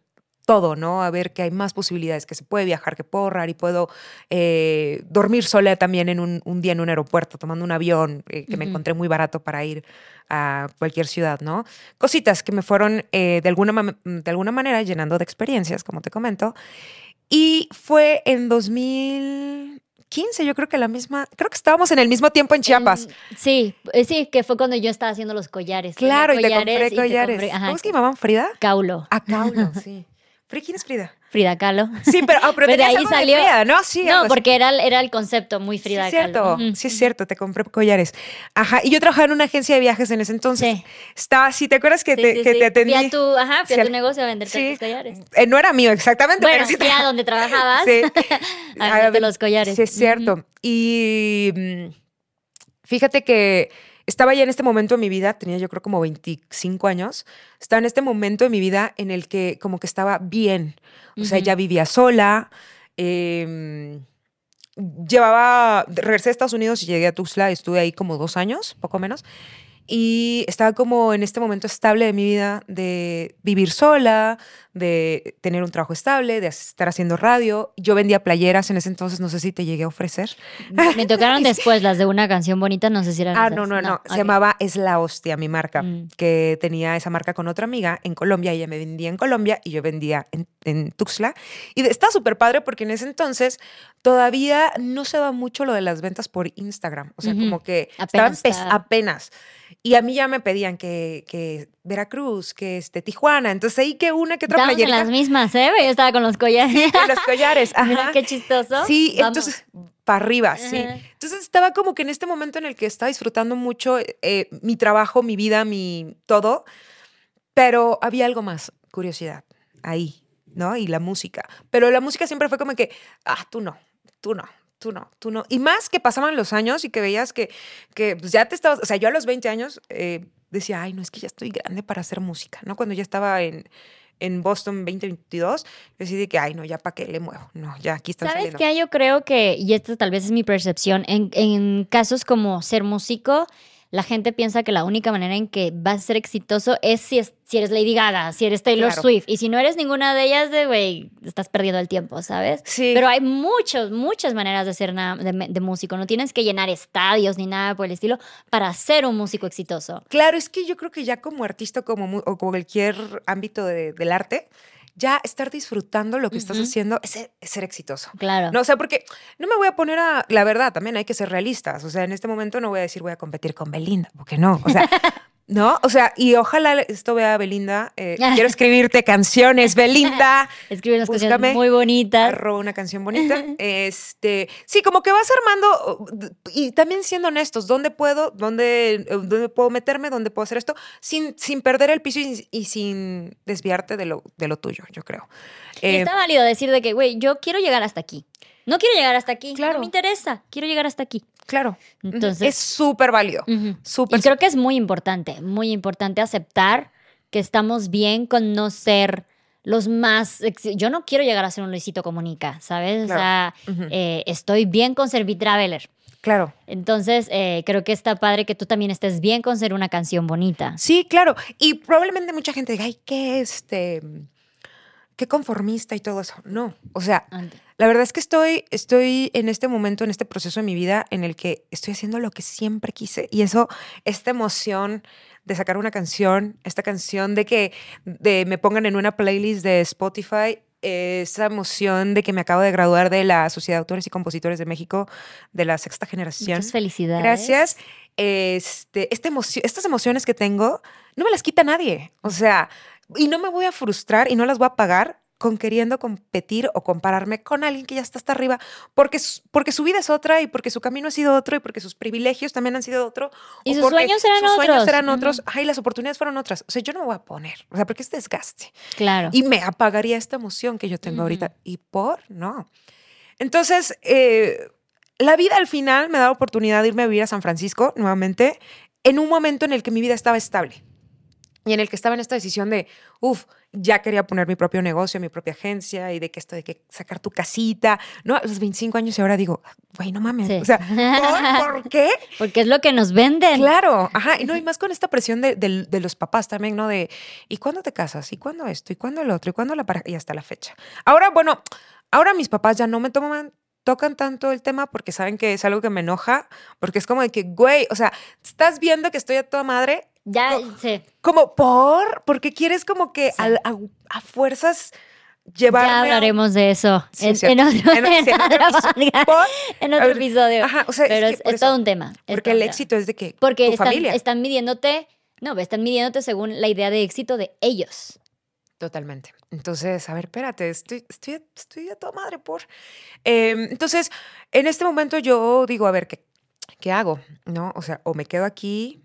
todo, ¿no? A ver que hay más posibilidades, que se puede viajar, que puedo ahorrar y puedo eh, dormir sola también en un, un día en un aeropuerto, tomando un avión eh, que me encontré muy barato para ir a cualquier ciudad, ¿no? Cositas que me fueron eh, de, alguna, ma- de alguna manera llenando de experiencias, como te comento. Y fue en 2015, yo creo que la misma, creo que estábamos en el mismo tiempo en Chiapas. En- sí, sí, que fue cuando yo estaba haciendo los collares. Claro, y te compré y te collares. compré- ajá, ¿Cómo es que llamaban Frida? Caulo. A Caulo, sí. ¿Frida quién es Frida? Frida Kahlo. Sí, pero, ah, pero, Pero de ahí algo de salió- Frida, ¿no? Sí, no, porque era, el- era el concepto muy Sí, Frida es cierto, Kahlo. Sí es cierto, te compré collares. Ajá, y yo trabajaba en una agencia de viajes en ese entonces. Sí. Estaba, sí, ¿te acuerdas que, Sí, te, sí, que sí. te atendí? Fui a tu, ajá, fui Sí, a tu negocio a venderte Sí. tus collares. Eh, no era mío exactamente, Bueno, pero sí. fui a donde trabajabas. Sí. A venderte los collares. Sí, es cierto. Y mm, fíjate que estaba ya en este momento de mi vida, tenía yo creo como 25 años, estaba en este momento de mi vida en el que como que estaba bien. O sea, ya vivía sola. em, llevaba, regresé a Estados Unidos y llegué a Tuxtla, estuve ahí como dos años, poco menos. Y estaba como en este momento estable de mi vida de vivir sola, de tener un trabajo estable, de estar haciendo radio. Yo vendía playeras en ese entonces, no sé si te llegué a ofrecer. Me tocaron después las de una canción bonita, no sé si eran Ah, esas. no, no, no. Se llamaba Es la Hostia, mi marca, Mm. que tenía esa marca con otra amiga en Colombia. Ella me vendía en Colombia y yo vendía en, en Tuxtla. Y está súper padre porque en ese entonces todavía no se da mucho lo de las ventas por Instagram. O sea, como que Apenas estaban está. apenas. Y a mí ya me pedían que, que Veracruz, que este, Tijuana. Entonces ahí que una que otra Estábamos en playerita las mismas, ¿eh? Yo estaba con los collares. con los collares. Mira Ajá. qué chistoso. Sí, Vamos. entonces, para arriba, sí. Ajá. Entonces estaba como que en este momento en el que estaba disfrutando mucho eh, mi trabajo, mi vida, mi todo, pero había algo más, curiosidad, ahí, ¿no? Y la música. Pero la música siempre fue como que, ah, tú no, tú no. Tú no, tú no. Y más que pasaban los años y que veías que, que pues, ya te estabas, o sea, yo a los 20 años eh, decía, ay, no, es que ya estoy grande para hacer música, ¿no? Cuando ya estaba en, en Boston 2022, decidí que, ay, no, ya para qué le muevo. No, ya aquí están ¿Sabes qué? Yo creo que, y esta tal vez es mi percepción, en, en casos como ser músico, la gente piensa que la única manera en que vas a ser exitoso es si, es, si eres Lady Gaga, si eres Taylor Claro. Swift. Y si no eres ninguna de ellas, de güey, estás perdiendo el tiempo, ¿sabes? Sí. Pero hay muchos, muchas maneras de ser de, de músico. No tienes que llenar estadios ni nada por el estilo para ser un músico exitoso. Claro, es que yo creo que ya como artista como o como cualquier ámbito de- del arte, ya estar disfrutando lo que estás haciendo es ser, es ser exitoso. Claro. No, o sea, porque no me voy a poner a. La verdad, también hay que ser realistas. O sea, en este momento no voy a decir voy a competir con Belinda, porque no. O sea, ¿no? O sea, y ojalá esto vea Belinda. eh, quiero escribirte canciones, Belinda. Escribe unas búscame. canciones muy bonitas. Arroba una canción bonita. Este, sí, como que vas armando uh, y también siendo honestos, ¿dónde puedo, dónde, eh, dónde puedo meterme, dónde puedo hacer esto sin, sin perder el piso y, y sin desviarte de lo, de lo tuyo, yo creo. Y Eh, está válido decir de que, güey, yo quiero llegar hasta aquí. No quiero llegar hasta aquí. Claro. No me interesa. Quiero llegar hasta aquí. Claro. Entonces- es súper válido. Ujú. Súper. Y creo que es muy importante, muy importante aceptar que estamos bien con no ser los más... Yo no quiero llegar a ser un Luisito Comunica, ¿sabes? Claro. O sea, eh, estoy bien con ser Traveler. Claro. Entonces, eh, creo que está padre que tú también estés bien con ser una canción bonita. Sí, claro. Y probablemente mucha gente diga, ay, qué este. Qué conformista y todo eso. No, o sea, la verdad es que estoy, estoy en este momento, en este proceso de mi vida en el que estoy haciendo lo que siempre quise y eso, esta emoción de sacar una canción, esta canción de que de, me pongan en una playlist de Spotify, esa emoción de que me acabo de graduar de la Sociedad de Autores y Compositores de México de la sexta generación. Muchas felicidades. Gracias. Este, esta emoción, estas emociones que tengo no me las quita nadie. O sea, y no me voy a frustrar y no las voy a pagar con queriendo competir o compararme con alguien que ya está hasta arriba, porque, porque su vida es otra y porque su camino ha sido otro y porque sus privilegios también han sido otro. Y sus sueños eran sus otros. sueños eran otros. Ay, las oportunidades fueron otras. O sea, yo no me voy a poner, o sea, porque es desgaste. Claro. Y me apagaría esta emoción que yo tengo ahorita. Y por, no. Entonces, eh, la vida al final me da la oportunidad de irme a vivir a San Francisco nuevamente en un momento en el que mi vida estaba estable y en el que estaba en esta decisión de, uff, ya quería poner mi propio negocio, mi propia agencia y de que esto de que sacar tu casita, ¿no? A los 25 años y ahora digo, güey, no mames. O sea, ¿por, qué? Porque es lo que nos venden. Claro, ajá. Y no, y más con esta presión de, de, los papás también, ¿no? De, ¿y cuándo te casas? ¿Y cuándo esto? ¿Y cuándo el otro? ¿Y cuándo la pareja? Y hasta la fecha. Ahora, bueno, ahora mis papás ya no me toman tocan tanto el tema porque saben que es algo que me enoja, porque es como de que, güey, o sea, estás viendo que estoy a toda madre. Ya, sí. Como por, porque quieres como que a, fuerzas llevarme. Ya hablaremos de eso en, otro, en, otro, episodio. Ajá, o sea, Pero es, todo un tema. Porque el éxito es de que porque tu están, familia. están midiéndote, no, están midiéndote según la idea de éxito de ellos. Totalmente. Entonces, a ver, espérate, estoy, estoy, estoy a toda madre por. Em, entonces, en este momento yo digo, a ver, ¿qué, ¿qué hago? ¿No? O sea, o me quedo aquí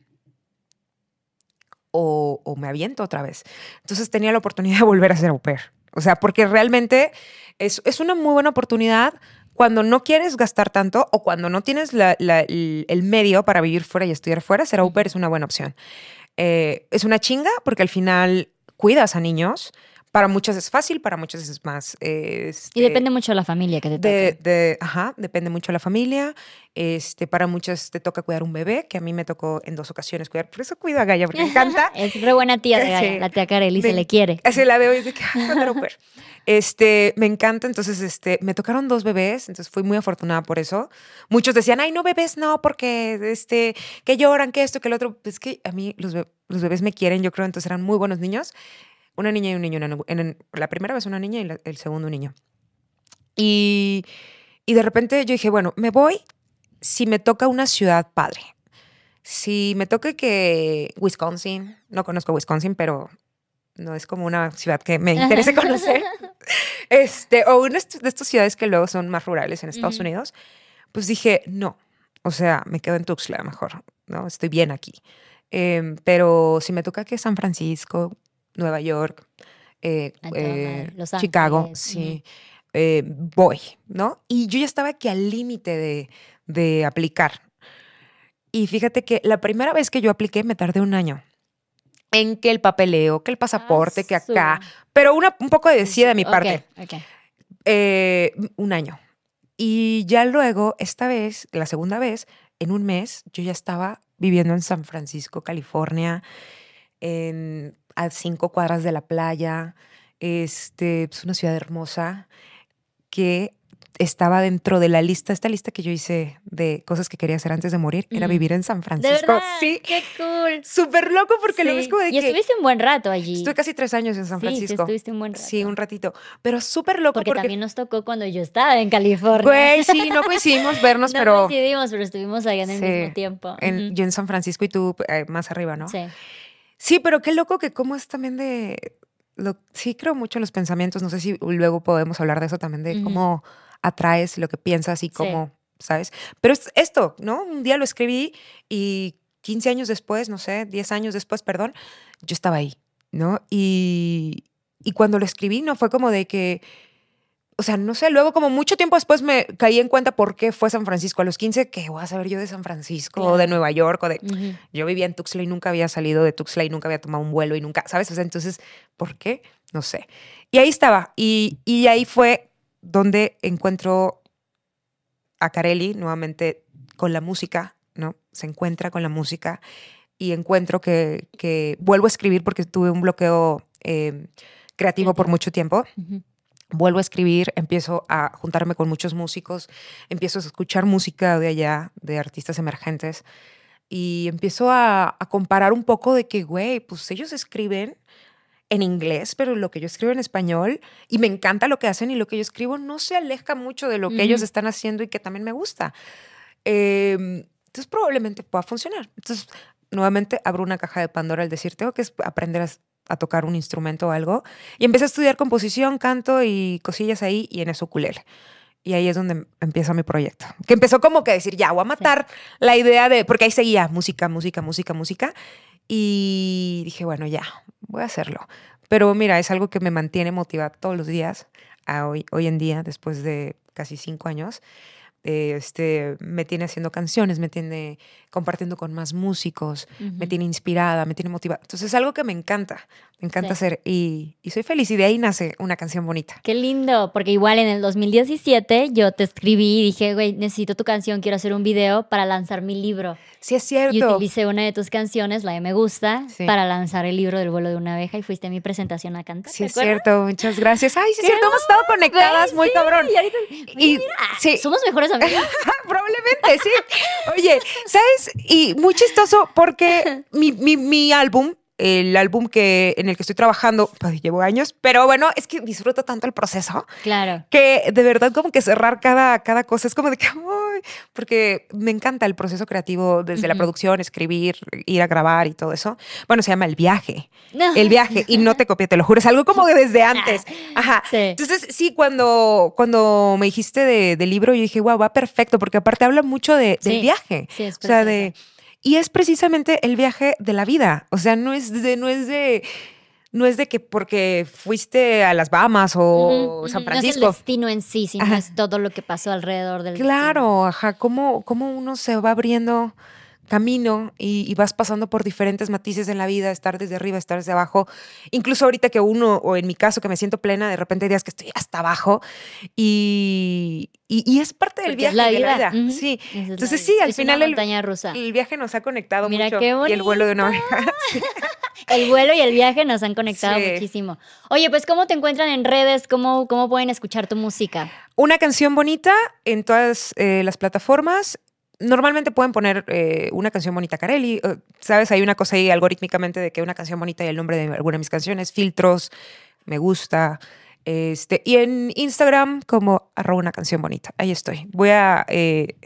o, o, me aviento otra vez. Entonces tenía la oportunidad de volver a ser au pair. O sea, porque realmente es, es una muy buena oportunidad cuando no quieres gastar tanto o cuando no tienes la, la, el, medio para vivir fuera y estudiar fuera, ser au pair es una buena opción. Eh, es una chinga porque al final cuidas a niños. Para muchas es fácil, para muchas es más. y depende mucho de la familia que te toque. De, ajá, depende mucho de la familia. Este, para muchas te toca cuidar un bebé, que a mí me tocó en dos ocasiones cuidar. Por eso cuido a Gaya, porque me encanta. es re buena tía de la tía Kareli, se le quiere. Así la veo y dice que, este, me encanta. Entonces, este, me tocaron dos bebés, entonces fui muy afortunada por eso. Muchos decían, ay, no bebés, no, porque, este, que lloran, que esto, que el otro. Es que a mí los, los bebés me quieren, yo creo, entonces eran muy buenos niños una niña y un niño. En, la primera vez una niña y el segundo un niño. Y, y de repente yo dije, bueno, me voy si me toca una ciudad padre. Si me toca que Wisconsin, no conozco Wisconsin, pero no es como una ciudad que me interese conocer. este, o una de estas ciudades que luego son más rurales en Estados Unidos, pues dije, no. O sea, me quedo en Tuxtla mejor, ¿no? Estoy bien aquí. Em, pero si me toca que San Francisco, Nueva York, eh, eh, Chicago, sí, eh, voy, ¿no? Y yo ya estaba aquí al límite de, aplicar. Y fíjate que la primera vez que yo apliqué me tardé un año en que el papeleo, que el pasaporte, que acá, pero una, un poco de decía de mi parte. un año. Y ya luego, esta vez, la segunda vez, en un mes, yo ya estaba viviendo en San Francisco, California, en a cinco cuadras de la playa. Este, es una ciudad hermosa que estaba dentro de la lista, esta lista que yo hice de cosas que quería hacer antes de morir, era vivir en San Francisco. Sí. Qué cool. Súper loco porque lo ves como de y estuviste un buen rato allí. Estuve casi tres años en San Francisco. Sí, estuviste un buen rato. Sí, un ratito. Pero súper loco porque, también nos tocó cuando yo estaba en California. Güey, sí, no coincidimos vernos, no pero... No coincidimos, pero estuvimos allá en el mismo tiempo. Yo en San Francisco y tú eh, más arriba, ¿no? Sí. Sí, pero qué loco que cómo es también de... Lo, sí creo mucho en los pensamientos, no sé si luego podemos hablar de eso también, de cómo atraes lo que piensas y cómo, ¿sabes? Pero es esto, ¿no? Un día lo escribí y 15 años después, no sé, 10 años después, perdón, yo estaba ahí, ¿no? Y, y cuando lo escribí, no fue como de que o sea, no sé, luego como mucho tiempo después me caí en cuenta por qué fue San Francisco a los 15, que voy a saber yo de San Francisco o de Nueva York o de... Yo vivía en Tuxtla y nunca había salido de Tuxtla y nunca había tomado un vuelo y nunca, ¿sabes? O sea, entonces, ¿por qué? No sé. Y ahí estaba. Y, y ahí fue donde encuentro a Carelli nuevamente con la música, ¿no? Se encuentra con la música y encuentro que, que vuelvo a escribir porque tuve un bloqueo... Eh, creativo por mucho tiempo. Vuelvo a escribir, empiezo a juntarme con muchos músicos, empiezo a escuchar música de allá, de artistas emergentes, y empiezo a, a comparar un poco de que, güey, pues ellos escriben en inglés, pero lo que yo escribo en español, y me encanta lo que hacen, y lo que yo escribo no se aleja mucho de lo que ellos están haciendo y que también me gusta. Em, entonces probablemente pueda funcionar. Entonces, nuevamente abro una caja de Pandora al decir, tengo que aprender a, a tocar un instrumento o algo. Y empecé a estudiar composición, canto y cosillas ahí, y en eso ukulele. Y ahí es donde em- empieza mi proyecto. Que empezó como que a decir, ya, voy a matar la idea de, porque ahí seguía música, música, música, música. Y dije, bueno, ya, voy a hacerlo. Pero mira, es algo que me mantiene motivada todos los días, a hoy, hoy en día, después de casi cinco años. Eh, este, me tiene haciendo canciones, me tiene compartiendo con más músicos, me tiene inspirada, me tiene motivada. Entonces es algo que me encanta, me encanta Sí. hacer y, y soy feliz y de ahí nace una canción bonita. Qué lindo, porque igual en el 2017 yo te escribí y dije, güey, necesito tu canción, quiero hacer un video para lanzar mi libro. Sí, es Y cierto. utilicé una de tus canciones, la de Me Gusta, Sí. para lanzar el libro del vuelo de una abeja y fuiste a mi presentación a cantar. Sí, ¿te es acuerdas? cierto. Muchas gracias. Ay, sí, es cierto. Hemos estado conectadas Güey, muy sí, cabrón. Y ahorita, Y sí, somos mejores probablemente, sí. Oye, ¿sabes? Y muy chistoso porque mi, mi, mi álbum, el álbum que, en el que estoy trabajando, pues llevo años, pero bueno, es que disfruto tanto el proceso claro. que de verdad como que cerrar cada, cada cosa es como de que, porque me encanta el proceso creativo desde la producción, escribir, ir a grabar y todo eso. Bueno, se llama El Viaje. No. El viaje, y no te copié, te lo juro, es algo como que desde antes. Ajá. Sí. Entonces, sí, cuando, cuando me dijiste de- libro, yo dije, wow, va perfecto, porque aparte habla mucho de, del viaje. Sí, es O sea, de. Y es precisamente el viaje de la vida. O sea, no es de, no es de. No es de que porque fuiste a las Bahamas o Ujú, San ujú. No es Francisco. el destino en sí, sino Ajá. es todo lo que pasó alrededor del destino. Claro, ajá, cómo, cómo uno se va abriendo camino y, y vas pasando por diferentes matices en la vida, estar desde arriba, estar desde abajo. Incluso ahorita que uno, o en mi caso, que me siento plena, de repente días que estoy hasta abajo y, y, y es parte del Porque es viaje la de la vida. Sí, es Entonces, vida. sí, al Es final una el- montaña rusa. el viaje nos ha conectado Mira mucho. qué y el vuelo de una. Sí. El vuelo y el viaje nos han conectado Sí. muchísimo. Oye, pues ¿cómo te encuentran en redes? ¿Cómo, cómo pueden escuchar tu música? Una canción bonita en todas eh, las plataformas. Normalmente pueden poner eh, una canción bonita Carelli. eh, Sabes, hay una cosa ahí algorítmicamente de que una canción bonita y el nombre de alguna de mis canciones, filtros, me gusta. Este, y en Instagram como arroba una canción bonita. Ahí estoy. Voy a, eh,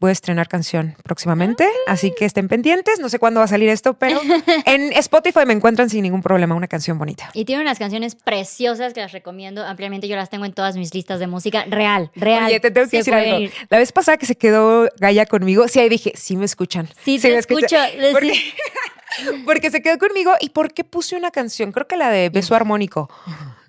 voy a estrenar canción próximamente, así que estén pendientes. No sé cuándo va a salir esto, pero en Spotify me encuentran sin ningún problema una canción bonita. Y tiene unas canciones preciosas que las recomiendo ampliamente. Yo las tengo en todas mis listas de música. Real, real. Oye, te tengo que decir algo. ir. La vez pasada que se quedó Gaia conmigo, sí, ahí dije, sí me escuchan. Sí, te me escucho. escuchan. Sí. Porque, porque se quedó conmigo y ¿por qué puse una canción? Creo que la de Beso Armónico.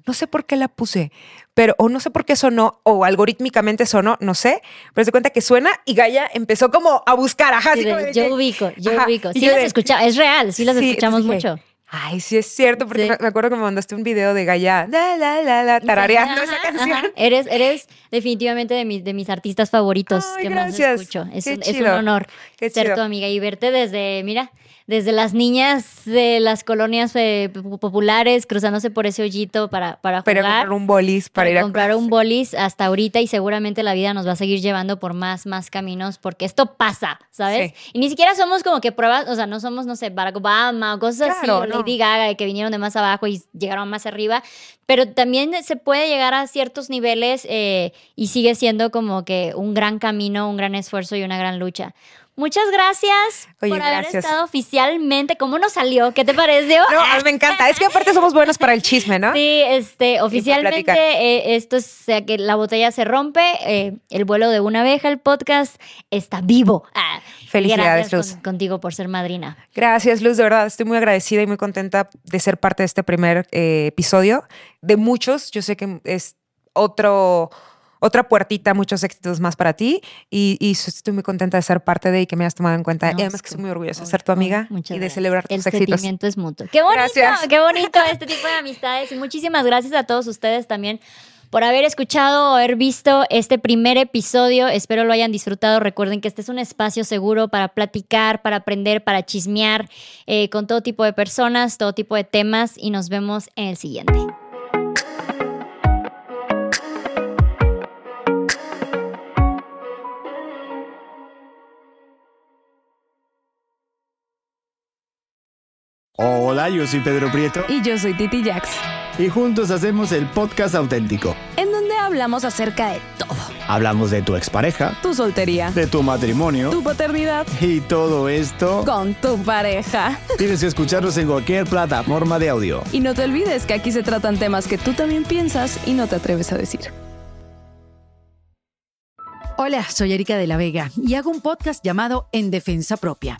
No sé por qué la puse, pero o no sé por qué sonó, o algorítmicamente sonó, no sé, pero se cuenta que suena y Gaia empezó como a buscar, ajá, Sí, de, yo ubico, yo Ajá, ubico. Sí las escuchamos, es real, sí las Sí, escuchamos entonces mucho. Ay, sí es cierto, porque Sí. me acuerdo que me mandaste un video de Gaia, la, la, la, la, tarareando esa canción. ajá. Eres, eres definitivamente de mis, de mis artistas favoritos Ay, que gracias. más escucho. Es, Qué un, es un chido. honor Qué ser chido. tu amiga y verte desde, mira, desde las niñas de las colonias eh, po- populares cruzándose por ese hoyito para, para Para jugar. comprar un bolis, para, para ir a comprar un bolis hasta ahorita y seguramente la vida nos va a seguir llevando por más, más caminos porque esto pasa, ¿sabes? Y ni siquiera somos como que pruebas, o sea, no somos, no sé, Barack Obama o cosas Claro, así, o no. Lady Gaga, que vinieron de más abajo y llegaron más arriba, pero también se puede llegar a ciertos niveles eh, y sigue siendo como que un gran camino, un gran esfuerzo y una gran lucha. Muchas gracias Oye, por haber estado oficialmente. ¿Cómo nos salió? ¿Qué te pareció? No, me encanta. Es que aparte somos buenos para el chisme, ¿no? Sí, este, oficialmente eh, esto es o sea, que la botella se rompe, eh, el vuelo de una abeja, el podcast está vivo. Ah, Felicidades, gracias Luz. con- contigo por ser madrina. Gracias, Luz. De verdad, estoy muy agradecida y muy contenta de ser parte de este primer eh, episodio. De muchos, yo sé que es otro, otra puertita, muchos éxitos más para ti. Y, y estoy muy contenta de ser parte de y que me hayas tomado en cuenta. No, y además que es estoy muy orgullosa de ser tu amiga y de gracias. celebrar El tus éxitos. sentimiento es mutuo. Qué bonito, Gracias. qué bonito este tipo de amistades. Y muchísimas gracias a todos ustedes también por haber escuchado o haber visto este primer episodio. Espero lo hayan disfrutado. Recuerden que este es un espacio seguro para platicar, para aprender, para chismear eh, con todo tipo de personas, todo tipo de temas y nos vemos en el siguiente. Hola, yo soy Pedro Prieto. Y yo soy Titi Jax. Y juntos hacemos el podcast auténtico. En donde hablamos acerca de todo. Hablamos de tu expareja, Tu soltería. de tu matrimonio Tu paternidad. y todo esto. Con tu pareja. Tienes que escucharnos en cualquier plataforma de audio. Y no te olvides que aquí se tratan temas que tú también piensas y no te atreves a decir. Hola, soy Erika de la Vega y hago un podcast llamado En Defensa Propia,